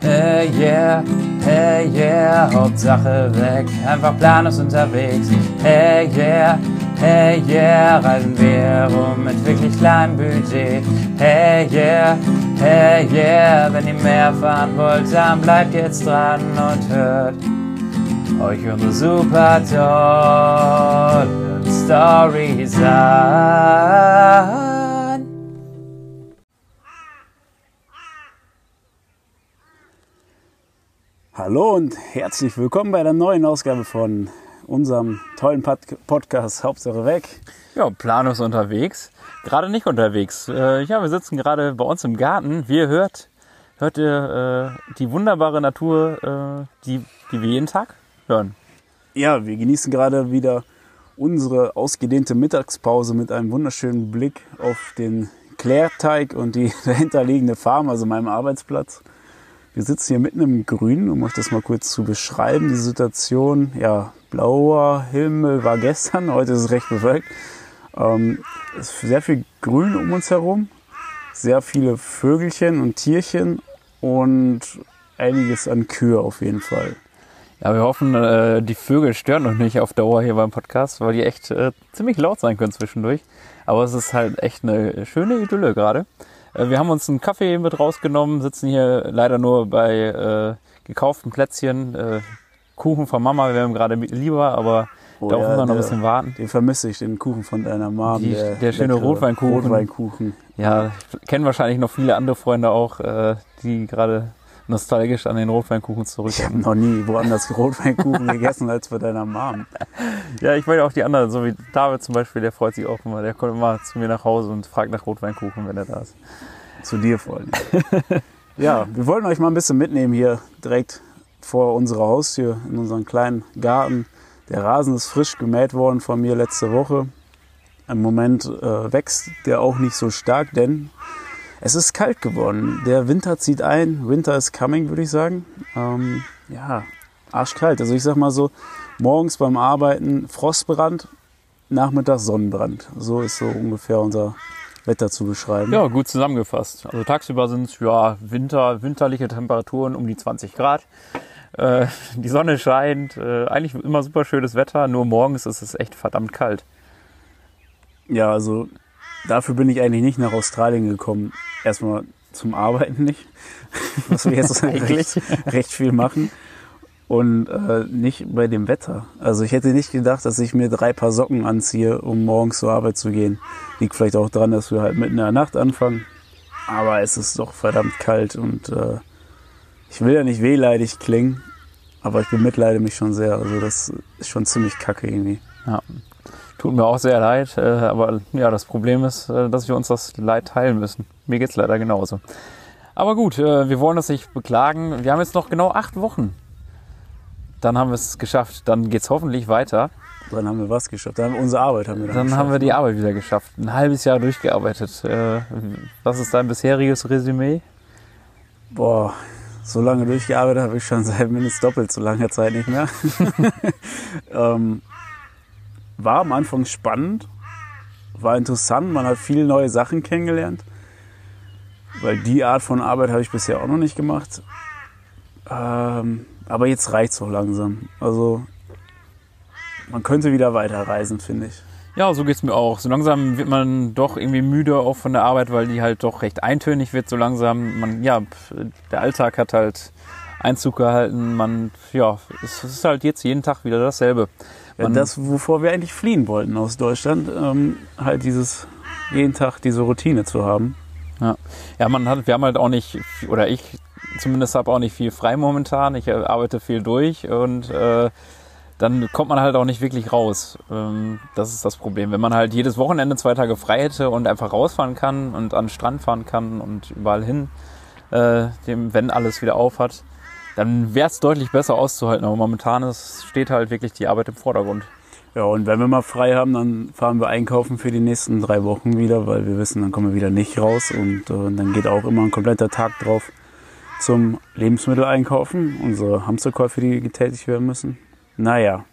Hey yeah, hey yeah, Hauptsache weg, einfach planlos unterwegs. Hey yeah, hey yeah, reisen wir rum mit wirklich kleinem Budget. Hey yeah, hey yeah, wenn ihr mehr fahren wollt, dann bleibt jetzt dran und hört euch unsere super tollen Stories an. Hallo und herzlich willkommen bei der neuen Ausgabe von unserem tollen Pod Podcast Hauptsache weg. Ja, Planus unterwegs. Gerade nicht unterwegs. Äh, ja, wir sitzen gerade bei uns im Garten. Wie ihr hört, hört ihr äh, die wunderbare Natur, äh, die, die wir jeden Tag hören. Ja, wir genießen gerade wieder unsere ausgedehnte Mittagspause mit einem wunderschönen Blick auf den Klärteig und die dahinterliegende Farm, also meinem Arbeitsplatz. Wir sitzen hier mitten im Grün, um euch das mal kurz zu beschreiben. Die Situation, ja, blauer Himmel war gestern, heute ist es recht bewölkt. Ähm, es ist sehr viel Grün um uns herum, sehr viele Vögelchen und Tierchen und einiges an Kühe auf jeden Fall. Ja, wir hoffen, äh, die Vögel stören uns nicht auf Dauer hier beim Podcast, weil die echt äh, ziemlich laut sein können zwischendurch. Aber es ist halt echt eine schöne Idylle gerade. Äh, wir haben uns einen Kaffee mit rausgenommen, sitzen hier leider nur bei äh, gekauften Plätzchen. Äh, Kuchen von Mama wäre gerade lieber, aber Oh darauf ja, müssen wir noch ein der- bisschen warten. Den vermisse ich, den Kuchen von deiner Mom. Die- der schöne leckere Rotweinkuchen. Rotweinkuchen. Ja, kennen wahrscheinlich noch viele andere Freunde auch, die gerade nostalgisch an den Rotweinkuchen Ich habe noch nie woanders Rotweinkuchen gegessen als bei deiner Mom. Ja, ich meine auch die anderen, so wie David zum Beispiel, der freut sich auch immer. Der kommt immer zu mir nach Hause und fragt nach Rotweinkuchen, wenn er da ist. Zu dir vor allem. Ja, wir wollten euch mal ein bisschen mitnehmen hier direkt vor unserer Haustür in unseren kleinen Garten. Der Rasen ist frisch gemäht worden von mir letzte Woche. Im Moment äh, wächst der auch nicht so stark, denn es ist kalt geworden. Der Winter zieht ein. Winter is coming, würde ich sagen. Ähm, ja, arschkalt. Also ich sag mal so, morgens beim Arbeiten Frostbrand, nachmittags Sonnenbrand. So ist so ungefähr unser Wetter zu beschreiben. Ja, gut zusammengefasst. Also tagsüber sind es ja Winter, winterliche Temperaturen um die 20 Grad. Äh, die Sonne scheint, äh, eigentlich immer super schönes Wetter, nur morgens ist es echt verdammt kalt. Ja, also dafür bin ich eigentlich nicht nach Australien gekommen. Erstmal zum Arbeiten nicht, was wir jetzt Eigentlich. recht, recht viel machen. Und äh, nicht bei dem Wetter. Also ich hätte nicht gedacht, dass ich mir drei Paar Socken anziehe, um morgens zur Arbeit zu gehen. Liegt vielleicht auch daran, dass wir halt mitten in der Nacht anfangen. Aber es ist doch verdammt kalt und äh, ich will ja nicht wehleidig klingen, aber ich bemitleide mich schon sehr. Also das ist schon ziemlich kacke irgendwie. Ja. Tut mir auch sehr leid, äh, aber ja, das Problem ist, äh, dass wir uns das Leid teilen müssen. Mir geht's leider genauso. Aber gut, äh, wir wollen das nicht beklagen. Wir haben jetzt noch genau acht Wochen. Dann haben wir es geschafft. Dann geht's hoffentlich weiter. Dann haben wir was geschafft. Dann haben wir unsere Arbeit haben wir dann, Dann haben wir die Arbeit wieder geschafft. Ein halbes Jahr durchgearbeitet. Was ist dein bisheriges Resümee? Boah, so lange durchgearbeitet habe ich schon seit mindestens doppelt so langer Zeit nicht mehr. ähm, war am Anfang spannend, war interessant, man hat viele neue Sachen kennengelernt. Weil die Art von Arbeit habe ich bisher auch noch nicht gemacht. Ähm, aber jetzt reicht es auch langsam. Also man könnte wieder weiterreisen, finde ich. Ja, so geht's mir auch. So langsam wird man doch irgendwie müde auch von der Arbeit, weil die halt doch recht eintönig wird. So langsam, man, ja, der Alltag hat halt Einzug gehalten. Man, ja, es ist halt jetzt jeden Tag wieder dasselbe. Ja, das, wovor wir eigentlich fliehen wollten aus Deutschland, ähm, halt dieses jeden Tag diese Routine zu haben. Ja, man hat, wir haben halt auch nicht, oder ich zumindest habe auch nicht viel frei momentan. Ich äh, arbeite viel durch und äh, dann kommt man halt auch nicht wirklich raus. Ähm, das ist das Problem. Wenn man halt jedes Wochenende zwei Tage frei hätte und einfach rausfahren kann und an den Strand fahren kann und überall hin, äh, dem, wenn alles wieder auf hat, dann wäre es deutlich besser auszuhalten. Aber momentan ist, steht halt wirklich die Arbeit im Vordergrund. Ja, und wenn wir mal frei haben, dann fahren wir einkaufen für die nächsten drei Wochen wieder, weil wir wissen, dann kommen wir wieder nicht raus und äh, dann geht auch immer ein kompletter Tag drauf zum Lebensmittel einkaufen, unsere Hamsterkäufe, die getätigt werden müssen. Naja,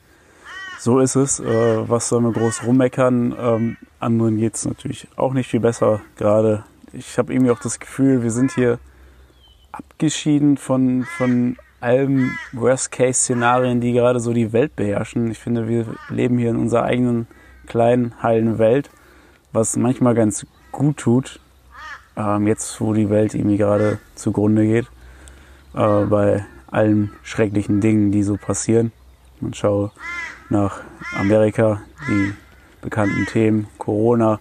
so ist es. Äh, was sollen wir groß rummeckern? Ähm, anderen geht's natürlich auch nicht viel besser gerade. Ich habe irgendwie auch das Gefühl, wir sind hier abgeschieden von, von allen Worst-Case-Szenarien, die gerade so die Welt beherrschen. Ich finde, wir leben hier in unserer eigenen kleinen, heilen Welt, was manchmal ganz gut tut, ähm, jetzt wo die Welt irgendwie gerade zugrunde geht, äh, bei allen schrecklichen Dingen, die so passieren. Man schaue nach Amerika, die bekannten Themen, Corona,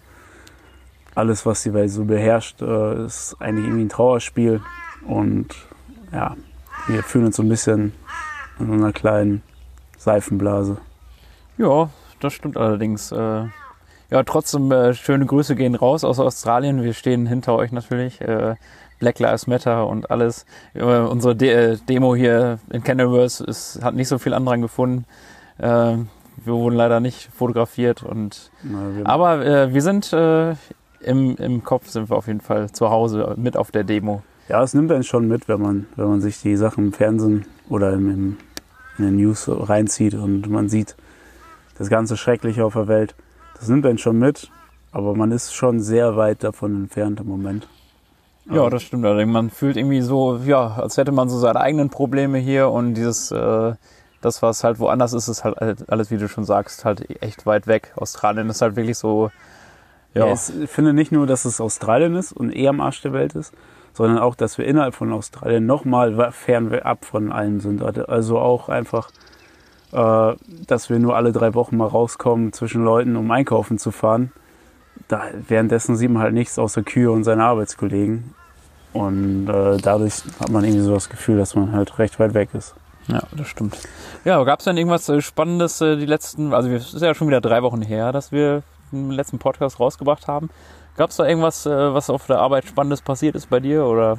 alles, was die Welt so beherrscht, äh, ist eigentlich irgendwie ein Trauerspiel. Und ja, wir fühlen uns so ein bisschen in einer kleinen Seifenblase. Ja, das stimmt allerdings. Äh, ja, trotzdem äh, schöne Grüße gehen raus aus Australien. Wir stehen hinter euch natürlich. Äh, Black Lives Matter und alles. Unsere De Demo hier in Kenilworth ist, hat nicht so viel Andrang gefunden. Wir wurden leider nicht fotografiert und Na, aber wir sind im, im Kopf sind wir auf jeden Fall zu Hause mit auf der Demo. Ja, es nimmt einen schon mit, wenn man, wenn man sich die Sachen im Fernsehen oder im, im, in den News reinzieht und man sieht das ganze Schreckliche auf der Welt. Das nimmt einen schon mit, aber man ist schon sehr weit davon entfernt im Moment. Ja, das stimmt. allerdings. Man fühlt irgendwie so, ja, als hätte man so seine eigenen Probleme hier und dieses, äh, das, was halt woanders ist, ist halt alles, wie du schon sagst, halt echt weit weg. Australien ist halt wirklich so, Ja. ja, ich finde nicht nur, dass es Australien ist und eher am Arsch der Welt ist, sondern auch, dass wir innerhalb von Australien nochmal fernab von allem sind. Also auch einfach, äh, dass wir nur alle drei Wochen mal rauskommen zwischen Leuten, um einkaufen zu fahren. Da, währenddessen sieht man halt nichts außer Kühe und seine Arbeitskollegen. Und äh, dadurch hat man irgendwie so das Gefühl, dass man halt recht weit weg ist. ja, das stimmt. Ja, gab es denn irgendwas äh, Spannendes äh, die letzten, also es ist ja schon wieder drei Wochen her, dass wir den letzten Podcast rausgebracht haben. Gab es da irgendwas, äh, was auf der Arbeit Spannendes passiert ist bei dir oder?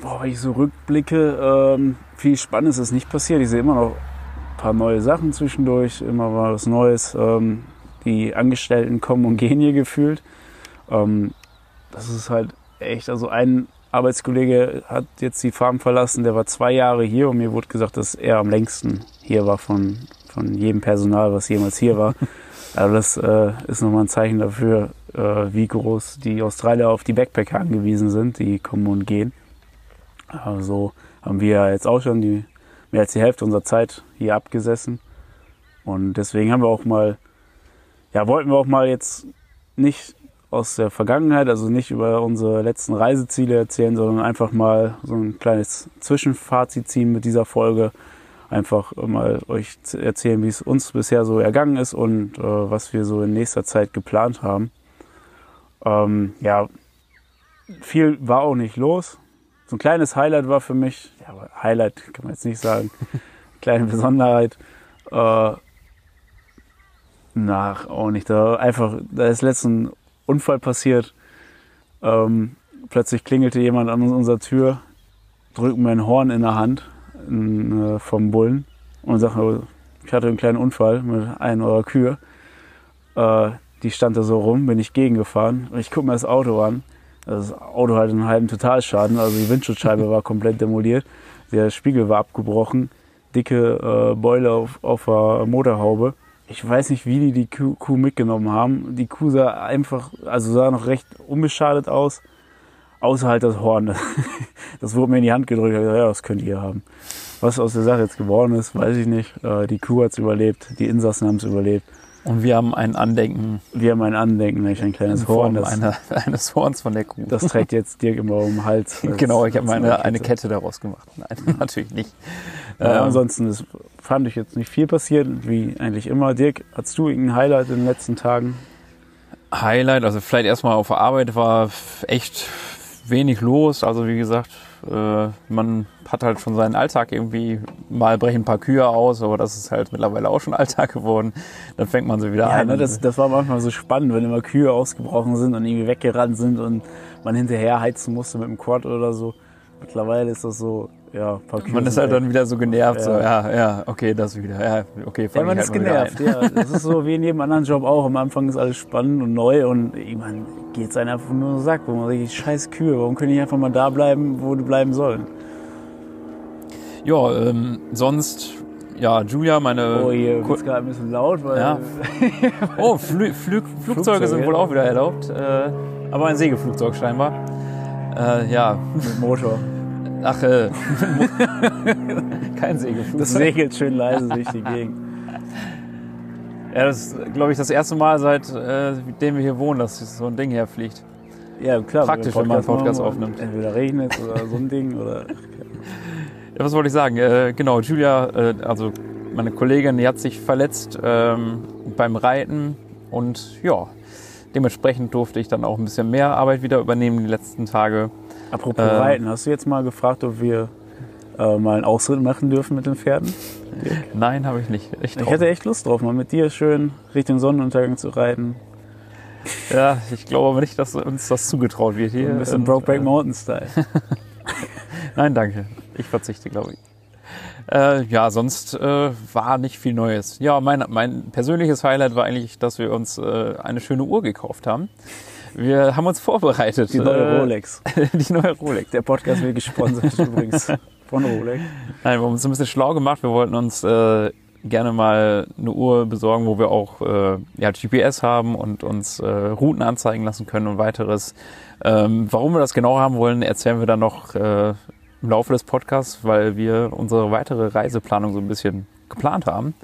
Boah, wenn ich so rückblicke, ähm, viel Spannendes ist nicht passiert. Ich sehe immer noch ein paar neue Sachen zwischendurch, immer mal was Neues. Ähm, die Angestellten kommen und gehen hier gefühlt. Ähm, das ist halt echt, also ein Arbeitskollege hat jetzt die Farm verlassen, der war zwei Jahre hier und mir wurde gesagt, dass er am längsten hier war von, von jedem Personal, was jemals hier war. Also das äh, ist nochmal ein Zeichen dafür, wie groß die Australier auf die Backpacker angewiesen sind, die kommen und gehen. Also haben wir jetzt auch schon die, mehr als die Hälfte unserer Zeit hier abgesessen. Und deswegen haben wir auch mal, ja, wollten wir auch mal jetzt nicht aus der Vergangenheit, also nicht über unsere letzten Reiseziele erzählen, sondern einfach mal so ein kleines Zwischenfazit ziehen mit dieser Folge. Einfach mal euch erzählen, wie es uns bisher so ergangen ist und äh, was wir so in nächster Zeit geplant haben. Ähm, ja, viel war auch nicht los. So ein kleines Highlight war für mich, ja, Highlight kann man jetzt nicht sagen, kleine Besonderheit. Äh, nach auch nicht. Da einfach, da ist letztens ein Unfall passiert. Ähm, plötzlich klingelte jemand an unserer Tür, drückt mir ein Horn in der Hand ein, äh, vom Bullen und sagt, ich hatte einen kleinen Unfall mit einer eurer Kühe. Äh, die stand da so rum, bin ich gegengefahren und ich gucke mir das Auto an. Das Auto hatte einen halben Totalschaden, also die Windschutzscheibe war komplett demoliert, der Spiegel war abgebrochen, dicke äh, Beule auf, auf der Motorhaube. Ich weiß nicht, wie die die Kuh, Kuh mitgenommen haben. Die Kuh sah einfach, also sah noch recht unbeschadet aus, außer halt das Horn. Das wurde mir in die Hand gedrückt. Ich gesagt, ja, das könnt ihr haben. Was aus der Sache jetzt geworden ist, weiß ich nicht. Äh, Die Kuh hat's überlebt, die Insassen haben's überlebt. Und wir haben ein Andenken Wir haben ein Andenken, nämlich ein kleines in Horn. Das, einer, eines Horns von der Kuh. das trägt jetzt Dirk immer um den Hals. als- genau, ich habe eine, eine Kette. Kette daraus gemacht. Nein, natürlich nicht. Ja, Ähm, ansonsten ist, fand ich jetzt nicht viel passiert, wie eigentlich immer. Dirk, hast du irgendein Highlight in den letzten Tagen? Highlight, also vielleicht erstmal auf der Arbeit war echt wenig los. Also wie gesagt, äh, man hat halt schon seinen Alltag irgendwie, mal brechen ein paar Kühe aus, aber das ist halt mittlerweile auch schon Alltag geworden. Dann fängt man sie wieder Ja, ein. ne, das, das war manchmal so spannend, wenn immer Kühe ausgebrochen sind und irgendwie weggerannt sind und man hinterher heizen musste mit dem Quad oder so. Mittlerweile ist das so, ja, Kühe man ist sind halt dann wieder so genervt, so, Ja. ja, ja, okay, das wieder, ja, okay, Ja, fang man ich ist halt wieder genervt, ja. Das ist so wie in jedem anderen Job auch. Am Anfang ist alles spannend und neu und meine, geht's einem einfach nur so Sack, wo man sich scheiß Kühe, warum können die einfach mal da bleiben, wo die bleiben sollen? Ja, ähm, sonst, ja, Julia, meine. Oh, hier wird's gerade ein bisschen laut, weil Ja. Oh, Flü Flü Flugzeuge sind Flugzeuge. wohl auch wieder erlaubt, äh, aber ein Segelflugzeug scheinbar. Äh, ja, mit Motor. Ach, äh, kein Segelflugzeug. Das segelt schön leise durch die Gegend. Ja, das ist, glaube ich, das erste Mal, seitdem wir hier wohnen, dass so ein Ding herfliegt. Ja, klar. Praktisch, wenn man einen Podcast aufnimmt. Entweder regnet oder so ein Ding oder. Ja, was wollte ich sagen? Äh, genau, Julia, äh, also meine Kollegin, die hat sich verletzt ähm, beim Reiten und ja, dementsprechend durfte ich dann auch ein bisschen mehr Arbeit wieder übernehmen die letzten Tage. Apropos Äh. Reiten, hast du jetzt mal gefragt, ob wir äh, mal einen Ausritt machen dürfen mit den Pferden? Nein, habe ich nicht. Ich, Ich hätte echt Lust drauf, mal mit dir schön Richtung Sonnenuntergang zu reiten. ja, ich glaube aber nicht, dass uns das zugetraut wird hier. Ein bisschen Und, Brokeback äh, Mountain Style. Nein, danke. Ich verzichte, glaube ich. Äh, ja, sonst äh, war nicht viel Neues. Ja, mein, mein persönliches Highlight war eigentlich, dass wir uns äh, eine schöne Uhr gekauft haben. Wir haben uns vorbereitet. Die neue Äh, Rolex. die neue Rolex. Der Podcast wird gesponsert übrigens von Rolex. Nein, wir haben uns ein bisschen schlau gemacht. Wir wollten uns äh, gerne mal eine Uhr besorgen, wo wir auch äh, ja, GPS haben und uns äh, Routen anzeigen lassen können und weiteres. Ähm, warum wir das genau haben wollen, erzählen wir dann noch äh, im Laufe des Podcasts, weil wir unsere weitere Reiseplanung so ein bisschen geplant haben.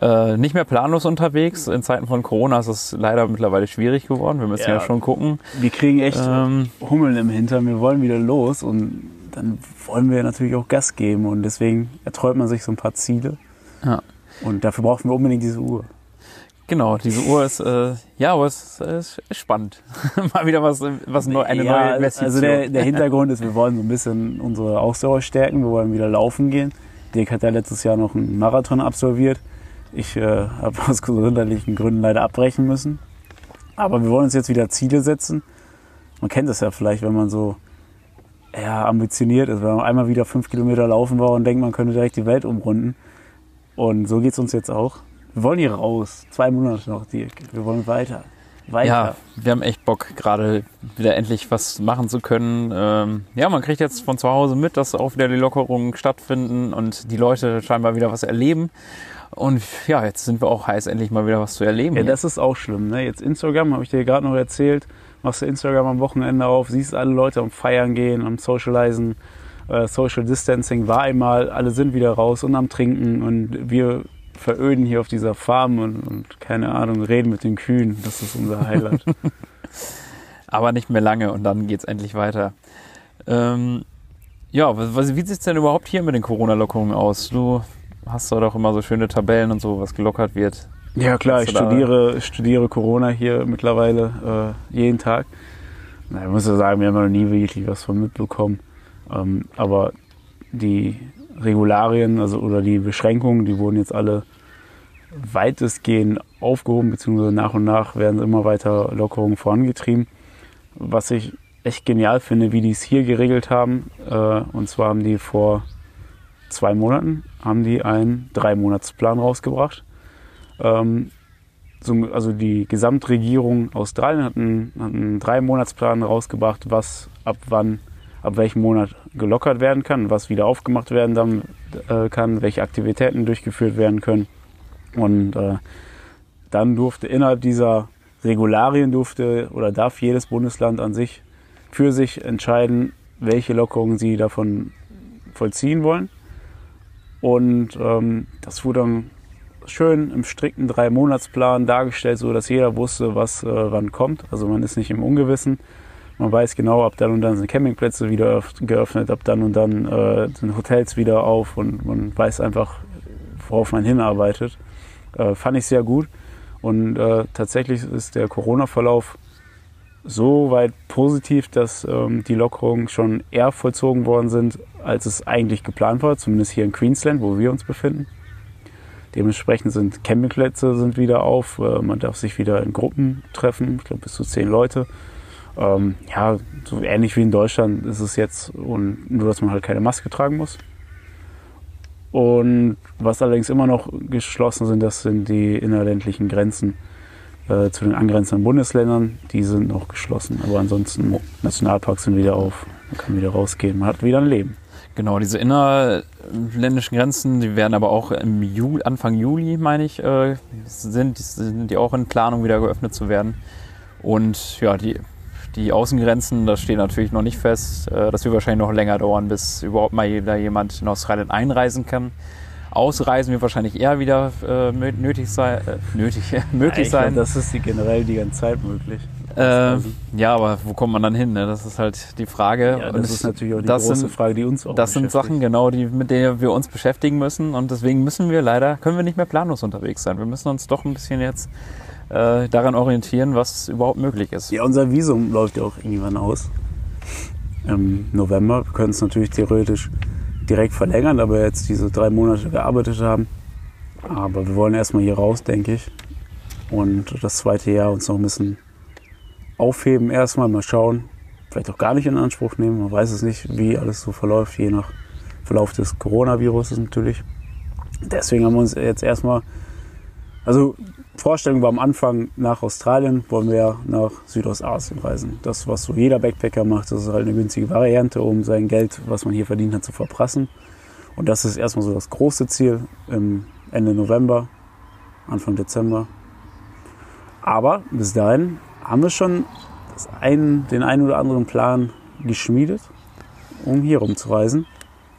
Äh, nicht mehr planlos unterwegs. In Zeiten von Corona ist es leider mittlerweile schwierig geworden. Wir müssen ja, Ja. schon gucken. Wir kriegen echt Ähm, Hummeln im Hintern. Wir wollen wieder los und dann wollen wir natürlich auch Gas geben. Und deswegen erträumt man sich so ein paar Ziele. Ja. Und dafür brauchen wir unbedingt diese Uhr. Genau, diese Uhr ist, äh, ja, aber es ist, ist spannend. Mal wieder was, was neu, eine Ja, neue Investition. Also der, der Hintergrund ist, wir wollen so ein bisschen unsere Ausdauer stärken. Wir wollen wieder laufen gehen. Dirk hat ja letztes Jahr noch einen Marathon absolviert. Ich äh, habe aus gesundheitlichen Gründen leider abbrechen müssen. Aber wir wollen uns jetzt wieder Ziele setzen. Man kennt das ja vielleicht, wenn man so ja, ambitioniert ist, wenn man einmal wieder fünf Kilometer laufen war und denkt, man könnte direkt die Welt umrunden. Und so geht's uns jetzt auch. Wir wollen hier raus. Zwei Monate noch, Dirk. Wir wollen weiter. Weiter. ja, wir haben echt Bock, gerade wieder endlich was machen zu können. Ähm, ja, man kriegt jetzt von zu Hause mit, dass auch wieder die Lockerungen stattfinden und die Leute scheinbar wieder was erleben. Und ja, jetzt sind wir auch heiß, endlich mal wieder was zu erleben. Ja, hier. das ist auch schlimm. Ne? Jetzt Instagram, habe ich dir gerade noch erzählt. Machst du Instagram am Wochenende auf, siehst alle Leute am Feiern gehen, am Socializen. Äh, Social Distancing war einmal, alle sind wieder raus und am Trinken. Und wir veröden hier auf dieser Farm und, und keine Ahnung, reden mit den Kühen. Das ist unser Highlight. aber nicht mehr lange und dann geht's endlich weiter. Ähm, ja, was, wie sieht's denn überhaupt hier mit den Corona-Lockerungen aus? Du hast da doch immer so schöne Tabellen und so, was gelockert wird. ja klar, ich du studiere, studiere Corona hier mittlerweile äh, jeden Tag. Na, ich muss ja sagen, wir haben noch nie wirklich was von mitbekommen. Ähm, aber die Regularien also, oder die Beschränkungen, die wurden jetzt alle weitestgehend aufgehoben, beziehungsweise nach und nach werden immer weiter Lockerungen vorangetrieben. Was ich echt genial finde, wie die es hier geregelt haben. Äh, und zwar haben die vor zwei Monaten haben die einen Drei-Monats-Plan rausgebracht. Ähm, so, also die Gesamtregierung Australien hat einen, hat einen Drei-Monats-Plan rausgebracht, was ab wann, ab welchem Monat gelockert werden kann, was wieder aufgemacht werden dann, äh, kann, welche Aktivitäten durchgeführt werden können. Und äh, dann durfte innerhalb dieser Regularien durfte oder darf jedes Bundesland an sich für sich entscheiden, welche Lockerungen sie davon vollziehen wollen. Und ähm, das wurde dann schön im strikten Drei-Monats-Plan dargestellt, so dass jeder wusste, was äh, wann kommt. Also man ist nicht im Ungewissen. Man weiß genau, ab dann und dann sind Campingplätze wieder öff- geöffnet, ab dann und dann äh, sind Hotels wieder auf und man weiß einfach, worauf man hinarbeitet. Äh, fand ich sehr gut. Und äh, tatsächlich ist der Corona-Verlauf so weit positiv, dass ähm, die Lockerungen schon eher vollzogen worden sind, als es eigentlich geplant war, zumindest hier in Queensland, wo wir uns befinden. Dementsprechend sind Campingplätze sind wieder auf, äh, man darf sich wieder in Gruppen treffen, ich glaube bis zu zehn Leute. Ähm, ja, so ähnlich wie in Deutschland ist es jetzt, und nur dass man halt keine Maske tragen muss. Und was allerdings immer noch geschlossen sind, das sind die innerländlichen Grenzen äh, zu den angrenzenden Bundesländern. Die sind noch geschlossen. Aber ansonsten, Nationalparks sind wieder auf. Man kann wieder rausgehen. Man hat wieder ein Leben. Genau, diese innerländischen Grenzen, die werden aber auch im Juli, Anfang Juli, meine ich, äh, sind, sind die auch in Planung wieder geöffnet zu werden. Und ja, die, die Außengrenzen, das steht natürlich noch nicht fest. Äh, das wird wahrscheinlich noch länger dauern, bis überhaupt mal da jemand in Australien einreisen kann. Ausreisen wird wahrscheinlich eher wieder äh, nötig sein, äh, nötig, möglich sein. glaub, das ist die generell die ganze Zeit möglich. Äh, ja, aber wo kommt man dann hin? Ne? Das ist halt die Frage. Ja, Und das es- ist natürlich auch die große sind, Frage, die uns auch Das sind. Sachen, genau, die, mit denen wir uns beschäftigen müssen. Und deswegen müssen wir leider, können wir nicht mehr planlos unterwegs sein. Wir müssen uns doch ein bisschen jetzt äh, daran orientieren, was überhaupt möglich ist. Ja, unser Visum läuft ja auch irgendwann aus. Im November. Wir können es natürlich theoretisch direkt verlängern, aber jetzt diese drei Monate gearbeitet haben. Aber wir wollen erstmal hier raus, denke ich. Und das zweite Jahr uns noch ein bisschen aufheben, erstmal mal schauen. Vielleicht auch gar nicht in Anspruch nehmen. Man weiß es nicht, wie alles so verläuft, je nach Verlauf des Coronavirus natürlich. Deswegen haben wir uns jetzt erstmal, also Vorstellung war am Anfang nach Australien, wollen wir nach Südostasien reisen. Das, was so jeder Backpacker macht, das ist halt eine günstige Variante, um sein Geld, was man hier verdient hat, zu verprassen. Und das ist erstmal so das große Ziel im Ende November, Anfang Dezember. Aber bis dahin haben wir schon das ein, den einen oder anderen Plan geschmiedet, um hier rumzureisen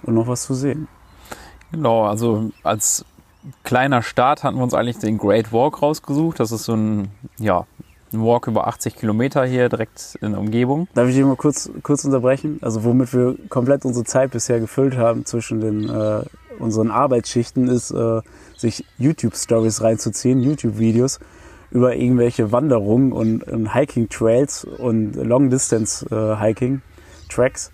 und noch was zu sehen. Genau, also als kleiner Start hatten wir uns eigentlich den Great Walk rausgesucht. Das ist so ein, ja, ein Walk über 80 Kilometer hier direkt in der Umgebung. Darf ich dich mal kurz, kurz unterbrechen? Also womit wir komplett unsere Zeit bisher gefüllt haben zwischen den äh, unseren Arbeitsschichten ist, äh, sich YouTube-Stories reinzuziehen, YouTube-Videos über irgendwelche Wanderungen und, und Hiking-Trails und Long-Distance-Hiking-Tracks.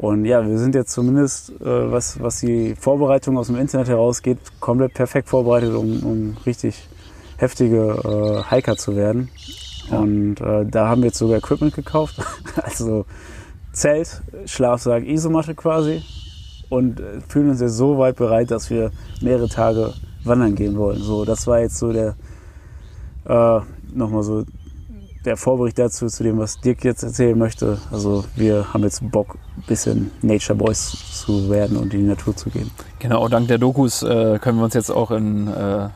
Und ja, wir sind jetzt zumindest, äh, was, was die Vorbereitung aus dem Internet herausgeht, komplett perfekt vorbereitet, um, um richtig heftige äh, Hiker zu werden. Und äh, da haben wir jetzt sogar Equipment gekauft. also Zelt, Schlafsack, Isomatte quasi. Und äh, fühlen uns jetzt so weit bereit, dass wir mehrere Tage wandern gehen wollen. So, das war jetzt so der, äh, nochmal so der Vorbericht dazu, zu dem, was Dirk jetzt erzählen möchte. Also wir haben jetzt Bock, ein bisschen Nature Boys zu werden und in die Natur zu gehen. Genau, dank der Dokus äh, können wir uns jetzt auch in, äh,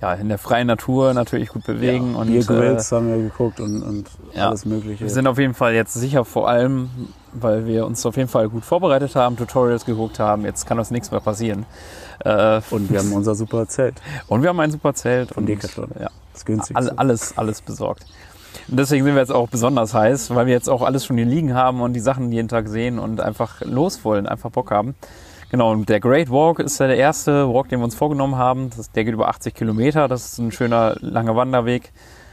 ja, in der freien Natur natürlich gut bewegen. und, Biergrills haben wir geguckt und, und ja, alles mögliche. Wir sind auf jeden Fall jetzt sicher, vor allem, weil wir uns auf jeden Fall gut vorbereitet haben, Tutorials geguckt haben. Jetzt kann uns nichts mehr passieren. Äh, und wir haben unser super Zelt. und wir haben ein super Zelt. Von und, Decathlon. Ja, Das günstigste. all, alles, alles besorgt. Und deswegen sind wir jetzt auch besonders heiß, weil wir jetzt auch alles schon hier liegen haben und die Sachen jeden Tag sehen und einfach los wollen, einfach Bock haben. Genau, und der Great Walk ist ja der erste Walk, den wir uns vorgenommen haben. Das, der geht über 80 Kilometer. Das ist ein schöner, langer Wanderweg.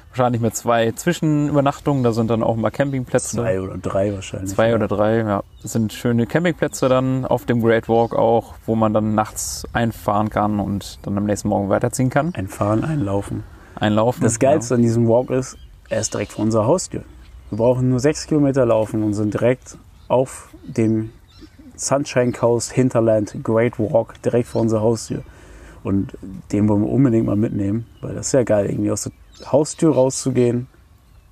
Wahrscheinlich mit zwei Zwischenübernachtungen. Da sind dann auch mal Campingplätze. Zwei oder drei wahrscheinlich. Zwei oder drei, ja. Das sind schöne Campingplätze dann auf dem Great Walk auch, wo man dann nachts einfahren kann und dann am nächsten Morgen weiterziehen kann. Ein Fahren, ein Laufen. Einlaufen. Das Geilste an diesem Walk ist, er ist direkt vor unserer Haustür. Wir brauchen nur sechs Kilometer laufen und sind direkt auf dem Sunshine Coast Hinterland Great Walk direkt vor unserer Haustür. Und den wollen wir unbedingt mal mitnehmen, weil das ist ja geil, irgendwie aus der Haustür rauszugehen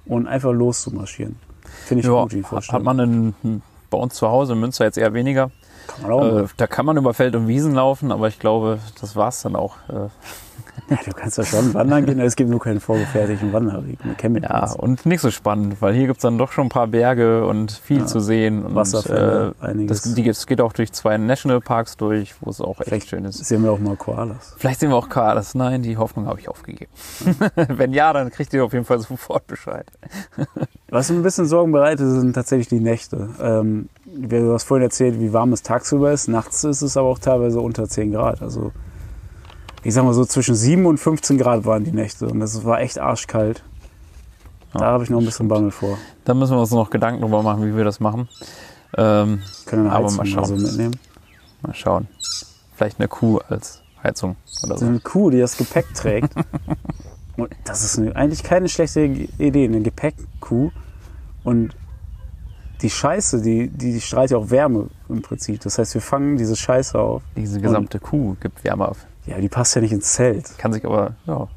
und einfach loszumarschieren. Finde ich Ja, gut, die hat Vorstellung. man in, hm, bei uns zu Hause in Münster jetzt eher weniger. Kann man auch Äh, da kann man über Feld und Wiesen laufen, aber ich glaube, das war's dann auch. Äh, Ja, du kannst ja schon wandern gehen, es gibt nur keinen vorgefertigten Wanderweg mit ja, Campingplatz. und nicht so spannend, weil hier gibt's dann doch schon ein paar Berge und viel Ja. zu sehen. Und, Wasserfälle, äh, einiges. das, die, es geht auch durch zwei Nationalparks durch, wo es auch echt Vielleicht schön ist. Sehen wir auch mal Koalas. Vielleicht sehen wir auch Koalas. Nein, die Hoffnung habe ich aufgegeben. Wenn ja, dann kriegt ihr auf jeden Fall sofort Bescheid. Was mir ein bisschen Sorgen bereitet, sind tatsächlich die Nächte. Ähm, du hast vorhin erzählt, wie warm es tagsüber ist. Nachts ist es aber auch teilweise unter 10 Grad. Also ich sag mal so zwischen 7 und 15 Grad waren die Nächte. Und es war echt arschkalt. Da Ja, habe ich noch ein bisschen Bammel vor. Da müssen wir uns noch Gedanken drüber machen, wie wir das machen. Ähm, Können eine Aber Heizung mal mal so schauen. mitnehmen. mal schauen. Vielleicht eine Kuh als Heizung oder So so. eine Kuh, die das Gepäck trägt. Und das ist eine, eigentlich keine schlechte Idee, eine Gepäckkuh. Und die Scheiße, die, die strahlt ja auch Wärme im Prinzip. Das heißt, wir fangen diese Scheiße auf. Diese gesamte Kuh gibt Wärme auf. Ja, die passt ja nicht ins Zelt. Kann sich aber ja,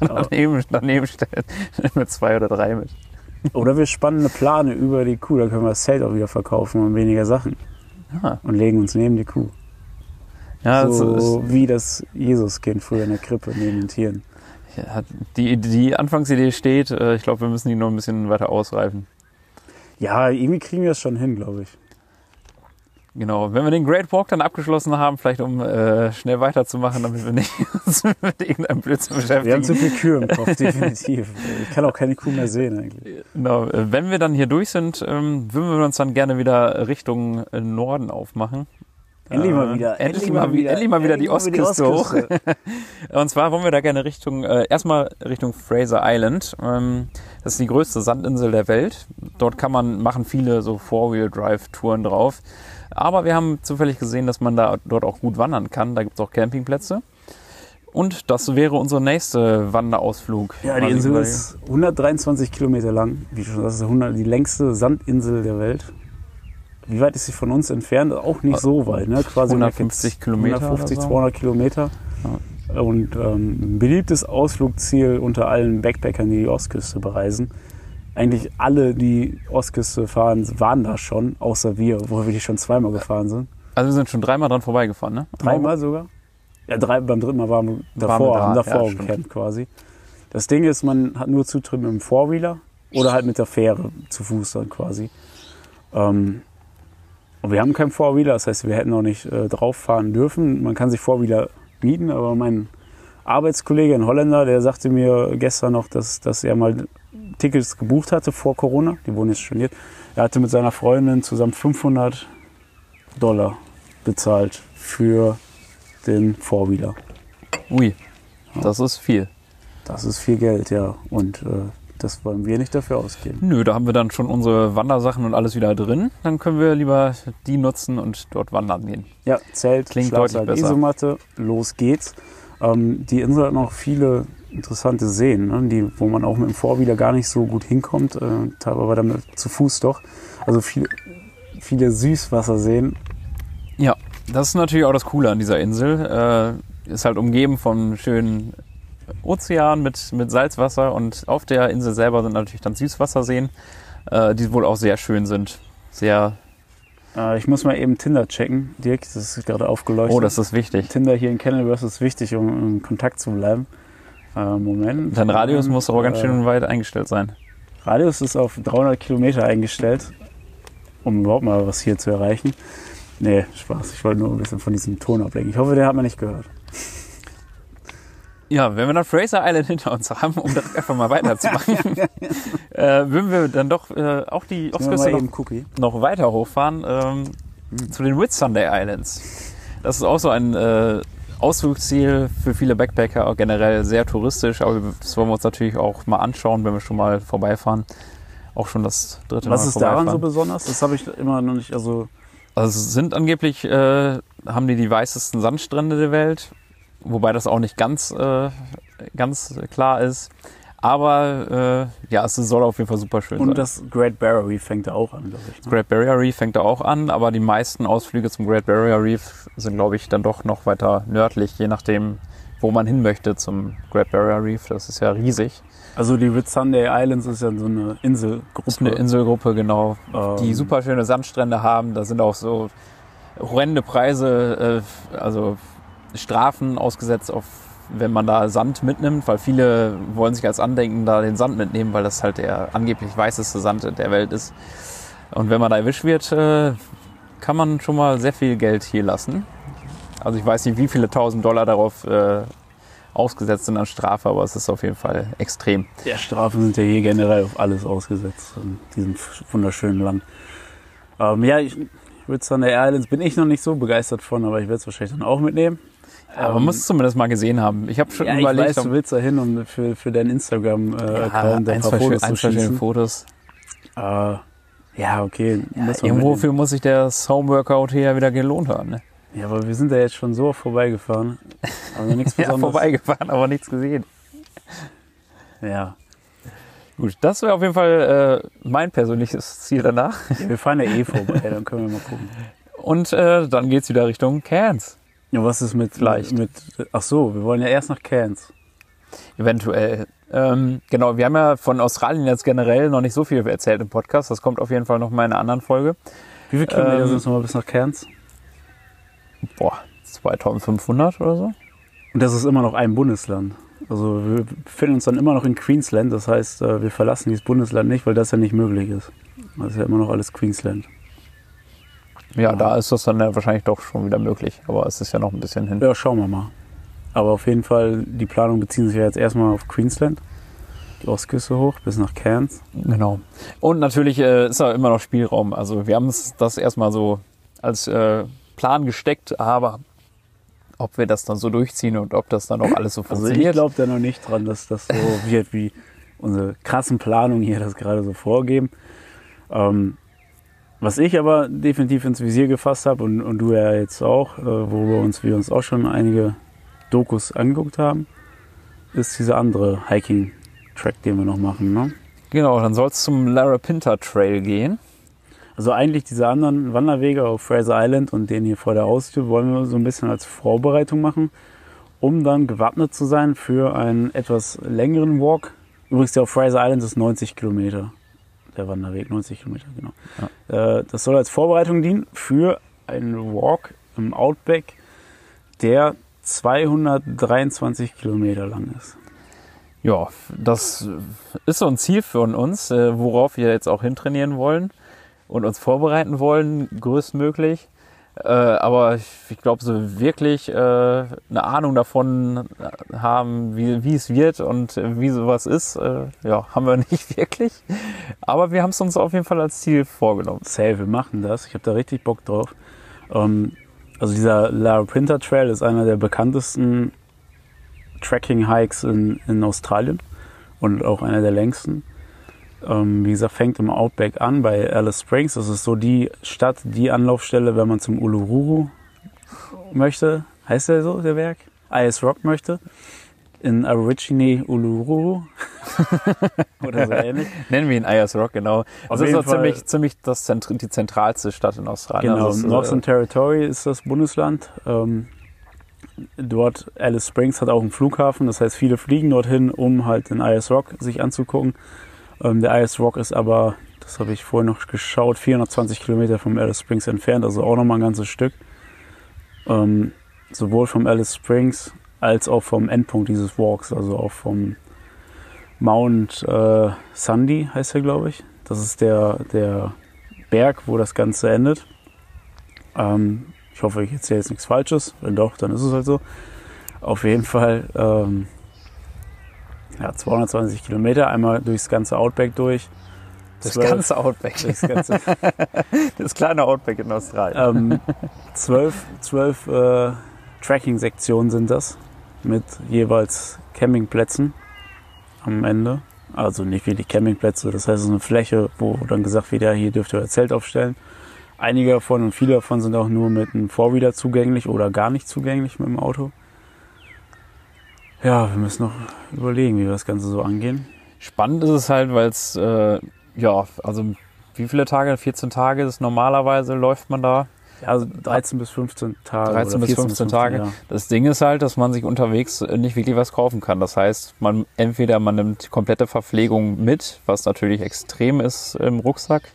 daneben, daneben stellen. mit zwei oder drei mit. Oder wir spannen eine Plane über die Kuh, dann können wir das Zelt auch wieder verkaufen und weniger Sachen. Ja, Und legen uns neben die Kuh. ja also so ist, wie das Jesuskind früher in der Krippe neben den Tieren. ja, die, die Anfangsidee steht. Äh, Ich glaube, wir müssen die noch ein bisschen weiter ausreifen. Ja, irgendwie kriegen wir es schon hin, glaube ich. Genau, wenn wir den Great Walk dann abgeschlossen haben, vielleicht um äh, schnell weiterzumachen, damit wir nicht uns mit irgendeinem Blödsinn beschäftigen. Wir haben zu viel Kühe im Kopf, definitiv. Ich kann auch keine Kuh mehr sehen eigentlich. Genau, äh, wenn wir dann hier durch sind, ähm, würden wir uns dann gerne wieder Richtung äh, Norden aufmachen. Endlich mal Äh, wieder. Endlich, mal, wieder, endlich mal wieder die endlich mal Ostküste hoch. Ostküste. Und zwar wollen wir da gerne Richtung, äh, erstmal Richtung Fraser Island. Ähm, das ist die größte Sandinsel der Welt. Dort kann man, machen viele so Four-Wheel-Drive-Touren drauf. Aber wir haben zufällig gesehen, dass man da dort auch gut wandern kann. Da gibt es auch Campingplätze. Und das wäre unser nächster Wanderausflug. Ja, die Insel ist 123 Kilometer lang. Wie schon, das ist 100, die längste Sandinsel der Welt. Wie weit ist sie von uns entfernt? Auch nicht so weit, ne? Quasi 150 Kilometer 150, oder so. 200 Kilometer. Und ähm, beliebtes Ausflugsziel unter allen Backpackern, die die Ostküste bereisen. Eigentlich alle, die Ostküste fahren, waren da schon, außer wir, wo wir die schon zweimal gefahren sind. Also wir sind schon dreimal dran vorbeigefahren, ne? Dreimal sogar? Ja, drei, beim dritten Mal waren wir davor, wir da, haben davor ja, gecampt quasi. Das Ding ist, man hat nur Zutritt mit dem Four-Wheeler oder halt mit der Fähre zu Fuß dann quasi. Ähm, und wir haben keinen Four-Wheeler, das heißt, wir hätten noch nicht äh, drauf fahren dürfen. Man kann sich Four-Wheeler mieten, aber mein Arbeitskollege, ein Holländer, der sagte mir gestern noch, dass, dass er mal Tickets gebucht hatte vor Corona. Die wurden jetzt storniert. Er hatte mit seiner Freundin zusammen 500 Dollar bezahlt für den Four-Wheeler. Ui, das ist viel. Das ist viel Geld, ja. Und äh, das wollen wir nicht dafür ausgeben. Nö, da haben wir dann schon unsere Wandersachen und alles wieder drin. Dann können wir lieber die nutzen und dort wandern gehen. Ja, Zelt, Klingt Schlafsack, deutlich besser. Isomatte, los geht's. Ähm, die Insel hat noch viele interessante Seen, ne, die, wo man auch mit dem Vorwieder gar nicht so gut hinkommt, äh, teilweise damit zu Fuß doch. Also viele, viele Süßwasserseen. Ja, das ist natürlich auch das Coole an dieser Insel. Äh, ist halt umgeben von schönen Ozean mit, mit Salzwasser und auf der Insel selber sind natürlich dann Süßwasserseen, äh, die wohl auch sehr schön sind. Sehr, Äh, ich muss mal eben Tinder checken, Dirk, das ist gerade aufgeleuchtet. oh, das ist wichtig. Tinder hier in Kenilworth ist wichtig, um in Kontakt zu bleiben. Äh, Moment. Dein Radius muss aber ganz Äh, schön weit eingestellt sein. Radius ist auf 300 Kilometer eingestellt, um überhaupt mal was hier zu erreichen. Nee, Spaß. Ich wollte nur ein bisschen von diesem Ton ablenken. Ich hoffe, den hat man nicht gehört. Ja, wenn wir dann Fraser Island hinter uns haben, um das einfach mal weiterzumachen, äh, würden wir dann doch äh, auch die Ostküste noch noch weiter hochfahren ähm, zu den Whitsunday Islands. Das ist auch so ein äh, Ausflugsziel für viele Backpacker, generell sehr touristisch, aber das wollen wir uns natürlich auch mal anschauen, wenn wir schon mal vorbeifahren. Auch schon das dritte Was Mal ist daran so besonders? Das habe ich immer noch nicht. Also, Also es sind angeblich, äh, haben die die weißesten Sandstrände der Welt, wobei das auch nicht ganz, äh, ganz klar ist. Aber äh, ja, es soll auf jeden Fall super schön sein. und das Great Barrier Reef fängt da auch an, glaube ich. Ne? Great Barrier Reef fängt da auch an, aber die meisten Ausflüge zum Great Barrier Reef sind, glaube ich, dann doch noch weiter nördlich, je nachdem, wo man hin möchte zum Great Barrier Reef. Das ist ja riesig. Also die Whitsunday Islands ist ja so eine Inselgruppe. Ist eine Inselgruppe, genau, die Ähm, super schöne Sandstrände haben. Da sind auch so horrende Preise, äh, also Strafen ausgesetzt auf wenn man da Sand mitnimmt, weil viele wollen sich als Andenken da den Sand mitnehmen, weil das halt der angeblich weißeste Sand der Welt ist. Und wenn man da erwischt wird, äh, kann man schon mal sehr viel Geld hier lassen. Also ich weiß nicht, wie viele tausend Dollar darauf äh, ausgesetzt sind an Strafe, aber es ist auf jeden Fall extrem. Ja, Strafen sind ja hier generell auf alles ausgesetzt in diesem wunderschönen Land. Ähm, ja, ich, Whitsunday Islands bin ich noch nicht so begeistert von, aber ich werde es wahrscheinlich dann auch mitnehmen. Aber man muss es zumindest mal gesehen haben. Ich habe schon Ja, ich überlegt, weiß, du willst da hin, um für, für deinen Instagram-Account ja, ein paar Fotos zu schießen. Fotos. Äh, ja, okay. muss man Irgendwo mitnehmen. für muss sich das Homeworkout hier ja wieder gelohnt haben. Ne? Ja, aber wir sind da jetzt schon so vorbeigefahren. Aber nichts Ja, vorbeigefahren, aber nichts gesehen. Ja. Gut, das wäre auf jeden Fall äh, mein persönliches Ziel danach. ja, wir fahren ja eh vorbei, dann können wir mal gucken. Und äh, dann geht's wieder Richtung Cairns. Ja, was ist mit, Vielleicht. mit, ach so, wir wollen ja erst nach Cairns. Eventuell. Ähm, genau, wir haben ja von Australien jetzt generell noch nicht so viel erzählt im Podcast. Das kommt auf jeden Fall noch mal in einer anderen Folge. Wie viele Kilometer Ähm, sind es nochmal bis nach Cairns? Boah, 2500 oder so? Und das ist immer noch ein Bundesland. Also wir befinden uns dann immer noch in Queensland. Das heißt, äh, wir verlassen dieses Bundesland nicht, weil das ja nicht möglich ist. Das ist ja immer noch alles Queensland. Ja, da ist das dann ja wahrscheinlich doch schon wieder möglich. Aber es ist ja noch ein bisschen hin. Ja, schauen wir mal. Aber auf jeden Fall, die Planungen beziehen sich ja jetzt erstmal auf Queensland. Die Ostküste hoch bis nach Cairns. Genau. Und natürlich äh, ist da immer noch Spielraum. Also wir haben es das erstmal so als äh, Plan gesteckt, aber ob wir das dann so durchziehen und ob das dann auch alles so Also ich funktioniert. glaube da noch nicht dran, dass das so wird, wie unsere krassen Planungen hier das gerade so vorgeben. Ähm, was ich aber definitiv ins Visier gefasst habe und, und du ja jetzt auch, äh, worüber uns wir uns auch schon einige Dokus angeguckt haben, ist dieser andere Hiking-Track, den wir noch machen. Ne? genau, dann soll es zum Larapinta Trail gehen. Also eigentlich diese anderen Wanderwege auf Fraser Island und den hier vor der Haustür wollen wir so ein bisschen als Vorbereitung machen, um dann gewappnet zu sein für einen etwas längeren Walk. Übrigens, der auf Fraser Island ist 90 Kilometer. Der Wanderweg, 90 Kilometer, genau. Äh, Das soll als Vorbereitung dienen für einen Walk im Outback, der 223 Kilometer lang ist. Ja, das ist so ein Ziel für uns, äh, worauf wir jetzt auch hintrainieren wollen und uns vorbereiten wollen, größtmöglich. Äh, aber ich, ich glaube, so wirklich äh, eine Ahnung davon haben, wie, wie es wird und äh, wie sowas ist, äh, ja, haben wir nicht wirklich. Aber wir haben es uns auf jeden Fall als Ziel vorgenommen. Safe, wir machen das. Ich habe da richtig Bock drauf. Ähm, also dieser La Printer Trail ist einer der bekanntesten Trekking-Hikes in, in Australien und auch einer der längsten. Ähm, wie gesagt, fängt im Outback an bei Alice Springs. Das ist so die Stadt, die Anlaufstelle, wenn man zum Uluru möchte. Heißt der so, der Berg? IS Rock möchte. In Aborigine Uluru. Oder so ähnlich. Nennen wir ihn Ayers Rock, genau. Das ist so ziemlich, ziemlich das Zentr die zentralste Stadt in Australien. Genau, Also Northern äh, Territory ist das Bundesland. Ähm, dort, Alice Springs hat auch einen Flughafen, das heißt, viele fliegen dorthin, um halt den IS Rock sich anzugucken. Ähm, der IS Rock ist aber, das habe ich vorhin noch geschaut, 420 Kilometer vom Alice Springs entfernt, also auch nochmal ein ganzes Stück. Ähm, sowohl vom Alice Springs als auch vom Endpunkt dieses Walks, also auch vom Mount äh, Sandy heißt er, glaube ich. Das ist der, der Berg, wo das Ganze endet. Ähm, ich hoffe, ich erzähle jetzt nichts Falsches. Wenn doch, dann ist es halt so. Auf jeden Fall ähm, ja, 220 Kilometer, einmal durchs ganze Outback durch. das Zwölf- ganze Outback. Das ganze, Das kleine Outback in Australien. ähm, zwölf zwölf äh, Tracking-Sektionen sind das. Mit jeweils Campingplätzen am Ende. Also nicht wirklich Campingplätze, das heißt, es ist eine Fläche, wo dann gesagt wird, ja, hier dürft ihr euer Zelt aufstellen. Einige davon und viele davon sind auch nur mit einem Four-Wheeler zugänglich oder gar nicht zugänglich mit dem Auto. Ja, wir müssen noch überlegen, wie wir das Ganze so angehen. Spannend ist es halt, weil es, äh, ja, also wie viele Tage? 14 Tage ist normalerweise läuft man da. Also 13 bis 15 Tage. 13 oder bis 14 15 Tage. Ja. Das Ding ist halt, dass man sich unterwegs nicht wirklich was kaufen kann. Das heißt, man entweder man nimmt komplette Verpflegung mit, was natürlich extrem ist im Rucksack,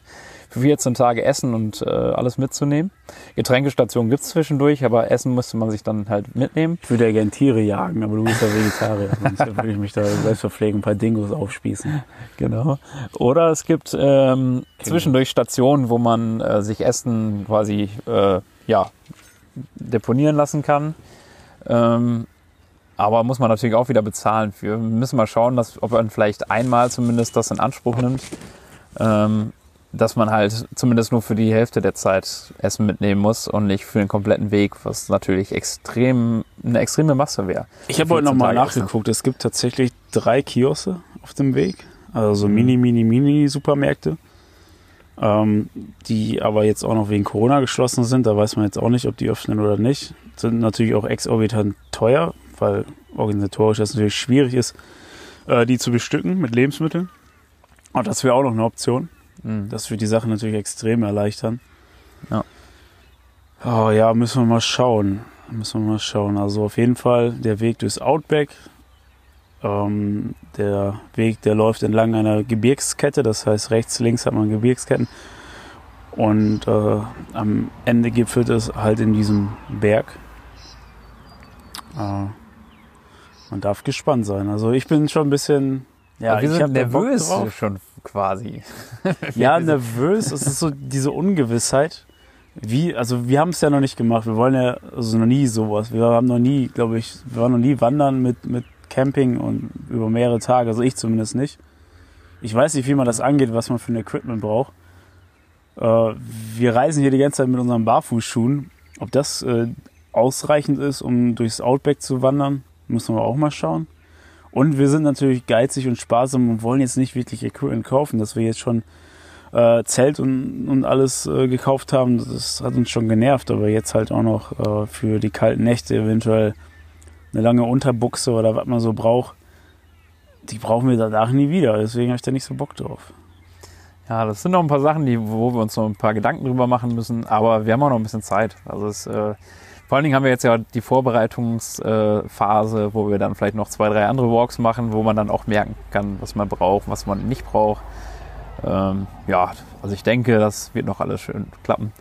für 14 Tage Essen und äh, alles mitzunehmen. Getränkestationen gibt's zwischendurch, aber Essen müsste man sich dann halt mitnehmen. Ich würde ja gern Tiere jagen, aber du bist ja Vegetarier. Sonst würde ich mich da selbst verpflegen, ein paar Dingos aufspießen. Genau. Oder es gibt ähm, zwischendurch Stationen, wo man äh, sich Essen quasi äh, ja, deponieren lassen kann. Ähm, aber muss man natürlich auch wieder bezahlen für. Wir müssen mal schauen, dass, ob man vielleicht einmal zumindest das in Anspruch nimmt. Ähm, dass man halt zumindest nur für die Hälfte der Zeit Essen mitnehmen muss und nicht für den kompletten Weg, was natürlich extrem eine extreme Masse wäre. Ich habe heute 14 nochmal nachgeguckt. Es gibt tatsächlich drei Kioske auf dem Weg. Also so mini, mini, mini Supermärkte. Ähm, die aber jetzt auch noch wegen Corona geschlossen sind. Da weiß man jetzt auch nicht, ob die öffnen oder nicht. Sind natürlich auch exorbitant teuer, weil organisatorisch das natürlich schwierig ist, äh, die zu bestücken mit Lebensmitteln. Und das wäre auch noch eine Option. Mhm. Das würde die Sache natürlich extrem erleichtern. Ja. Oh ja, müssen wir mal schauen. Müssen wir mal schauen. Also auf jeden Fall der Weg durchs Outback. Ähm, der Weg, der läuft entlang einer Gebirgskette. Das heißt, rechts, links hat man Gebirgsketten. Und äh, am Ende gipfelt es halt in diesem Berg. Äh, Man darf gespannt sein. Also ich bin schon ein bisschen. Ja, Aber wir sind nervös schon quasi. Ja, nervös. Es ist so diese Ungewissheit. Wie, also wir haben es ja noch nicht gemacht. Wir wollen ja also noch nie sowas. Wir haben noch nie, glaube ich, wir waren noch nie wandern mit, mit Camping und über mehrere Tage. Also ich zumindest nicht. Ich weiß nicht, wie man das angeht, was man für ein Equipment braucht. Äh, wir reisen hier die ganze Zeit mit unseren Barfußschuhen. Ob das äh, ausreichend ist, um durchs Outback zu wandern, müssen wir auch mal schauen. Und wir sind natürlich geizig und sparsam und wollen jetzt nicht wirklich Equipment kaufen, dass wir jetzt schon äh, Zelt und, und alles äh, gekauft haben. Das hat uns schon genervt, aber jetzt halt auch noch äh, für die kalten Nächte eventuell eine lange Unterbuchse oder was man so braucht. Die brauchen wir danach nie wieder, deswegen habe ich da nicht so Bock drauf. Ja, das sind noch ein paar Sachen, die, wo wir uns noch ein paar Gedanken drüber machen müssen, aber wir haben auch noch ein bisschen Zeit. Also es, äh, vor allen Dingen haben wir jetzt ja die Vorbereitungsphase, äh, wo wir dann vielleicht noch zwei, drei andere Walks machen, wo man dann auch merken kann, was man braucht, was man nicht braucht. Ähm, ja, also ich denke, das wird noch alles schön klappen.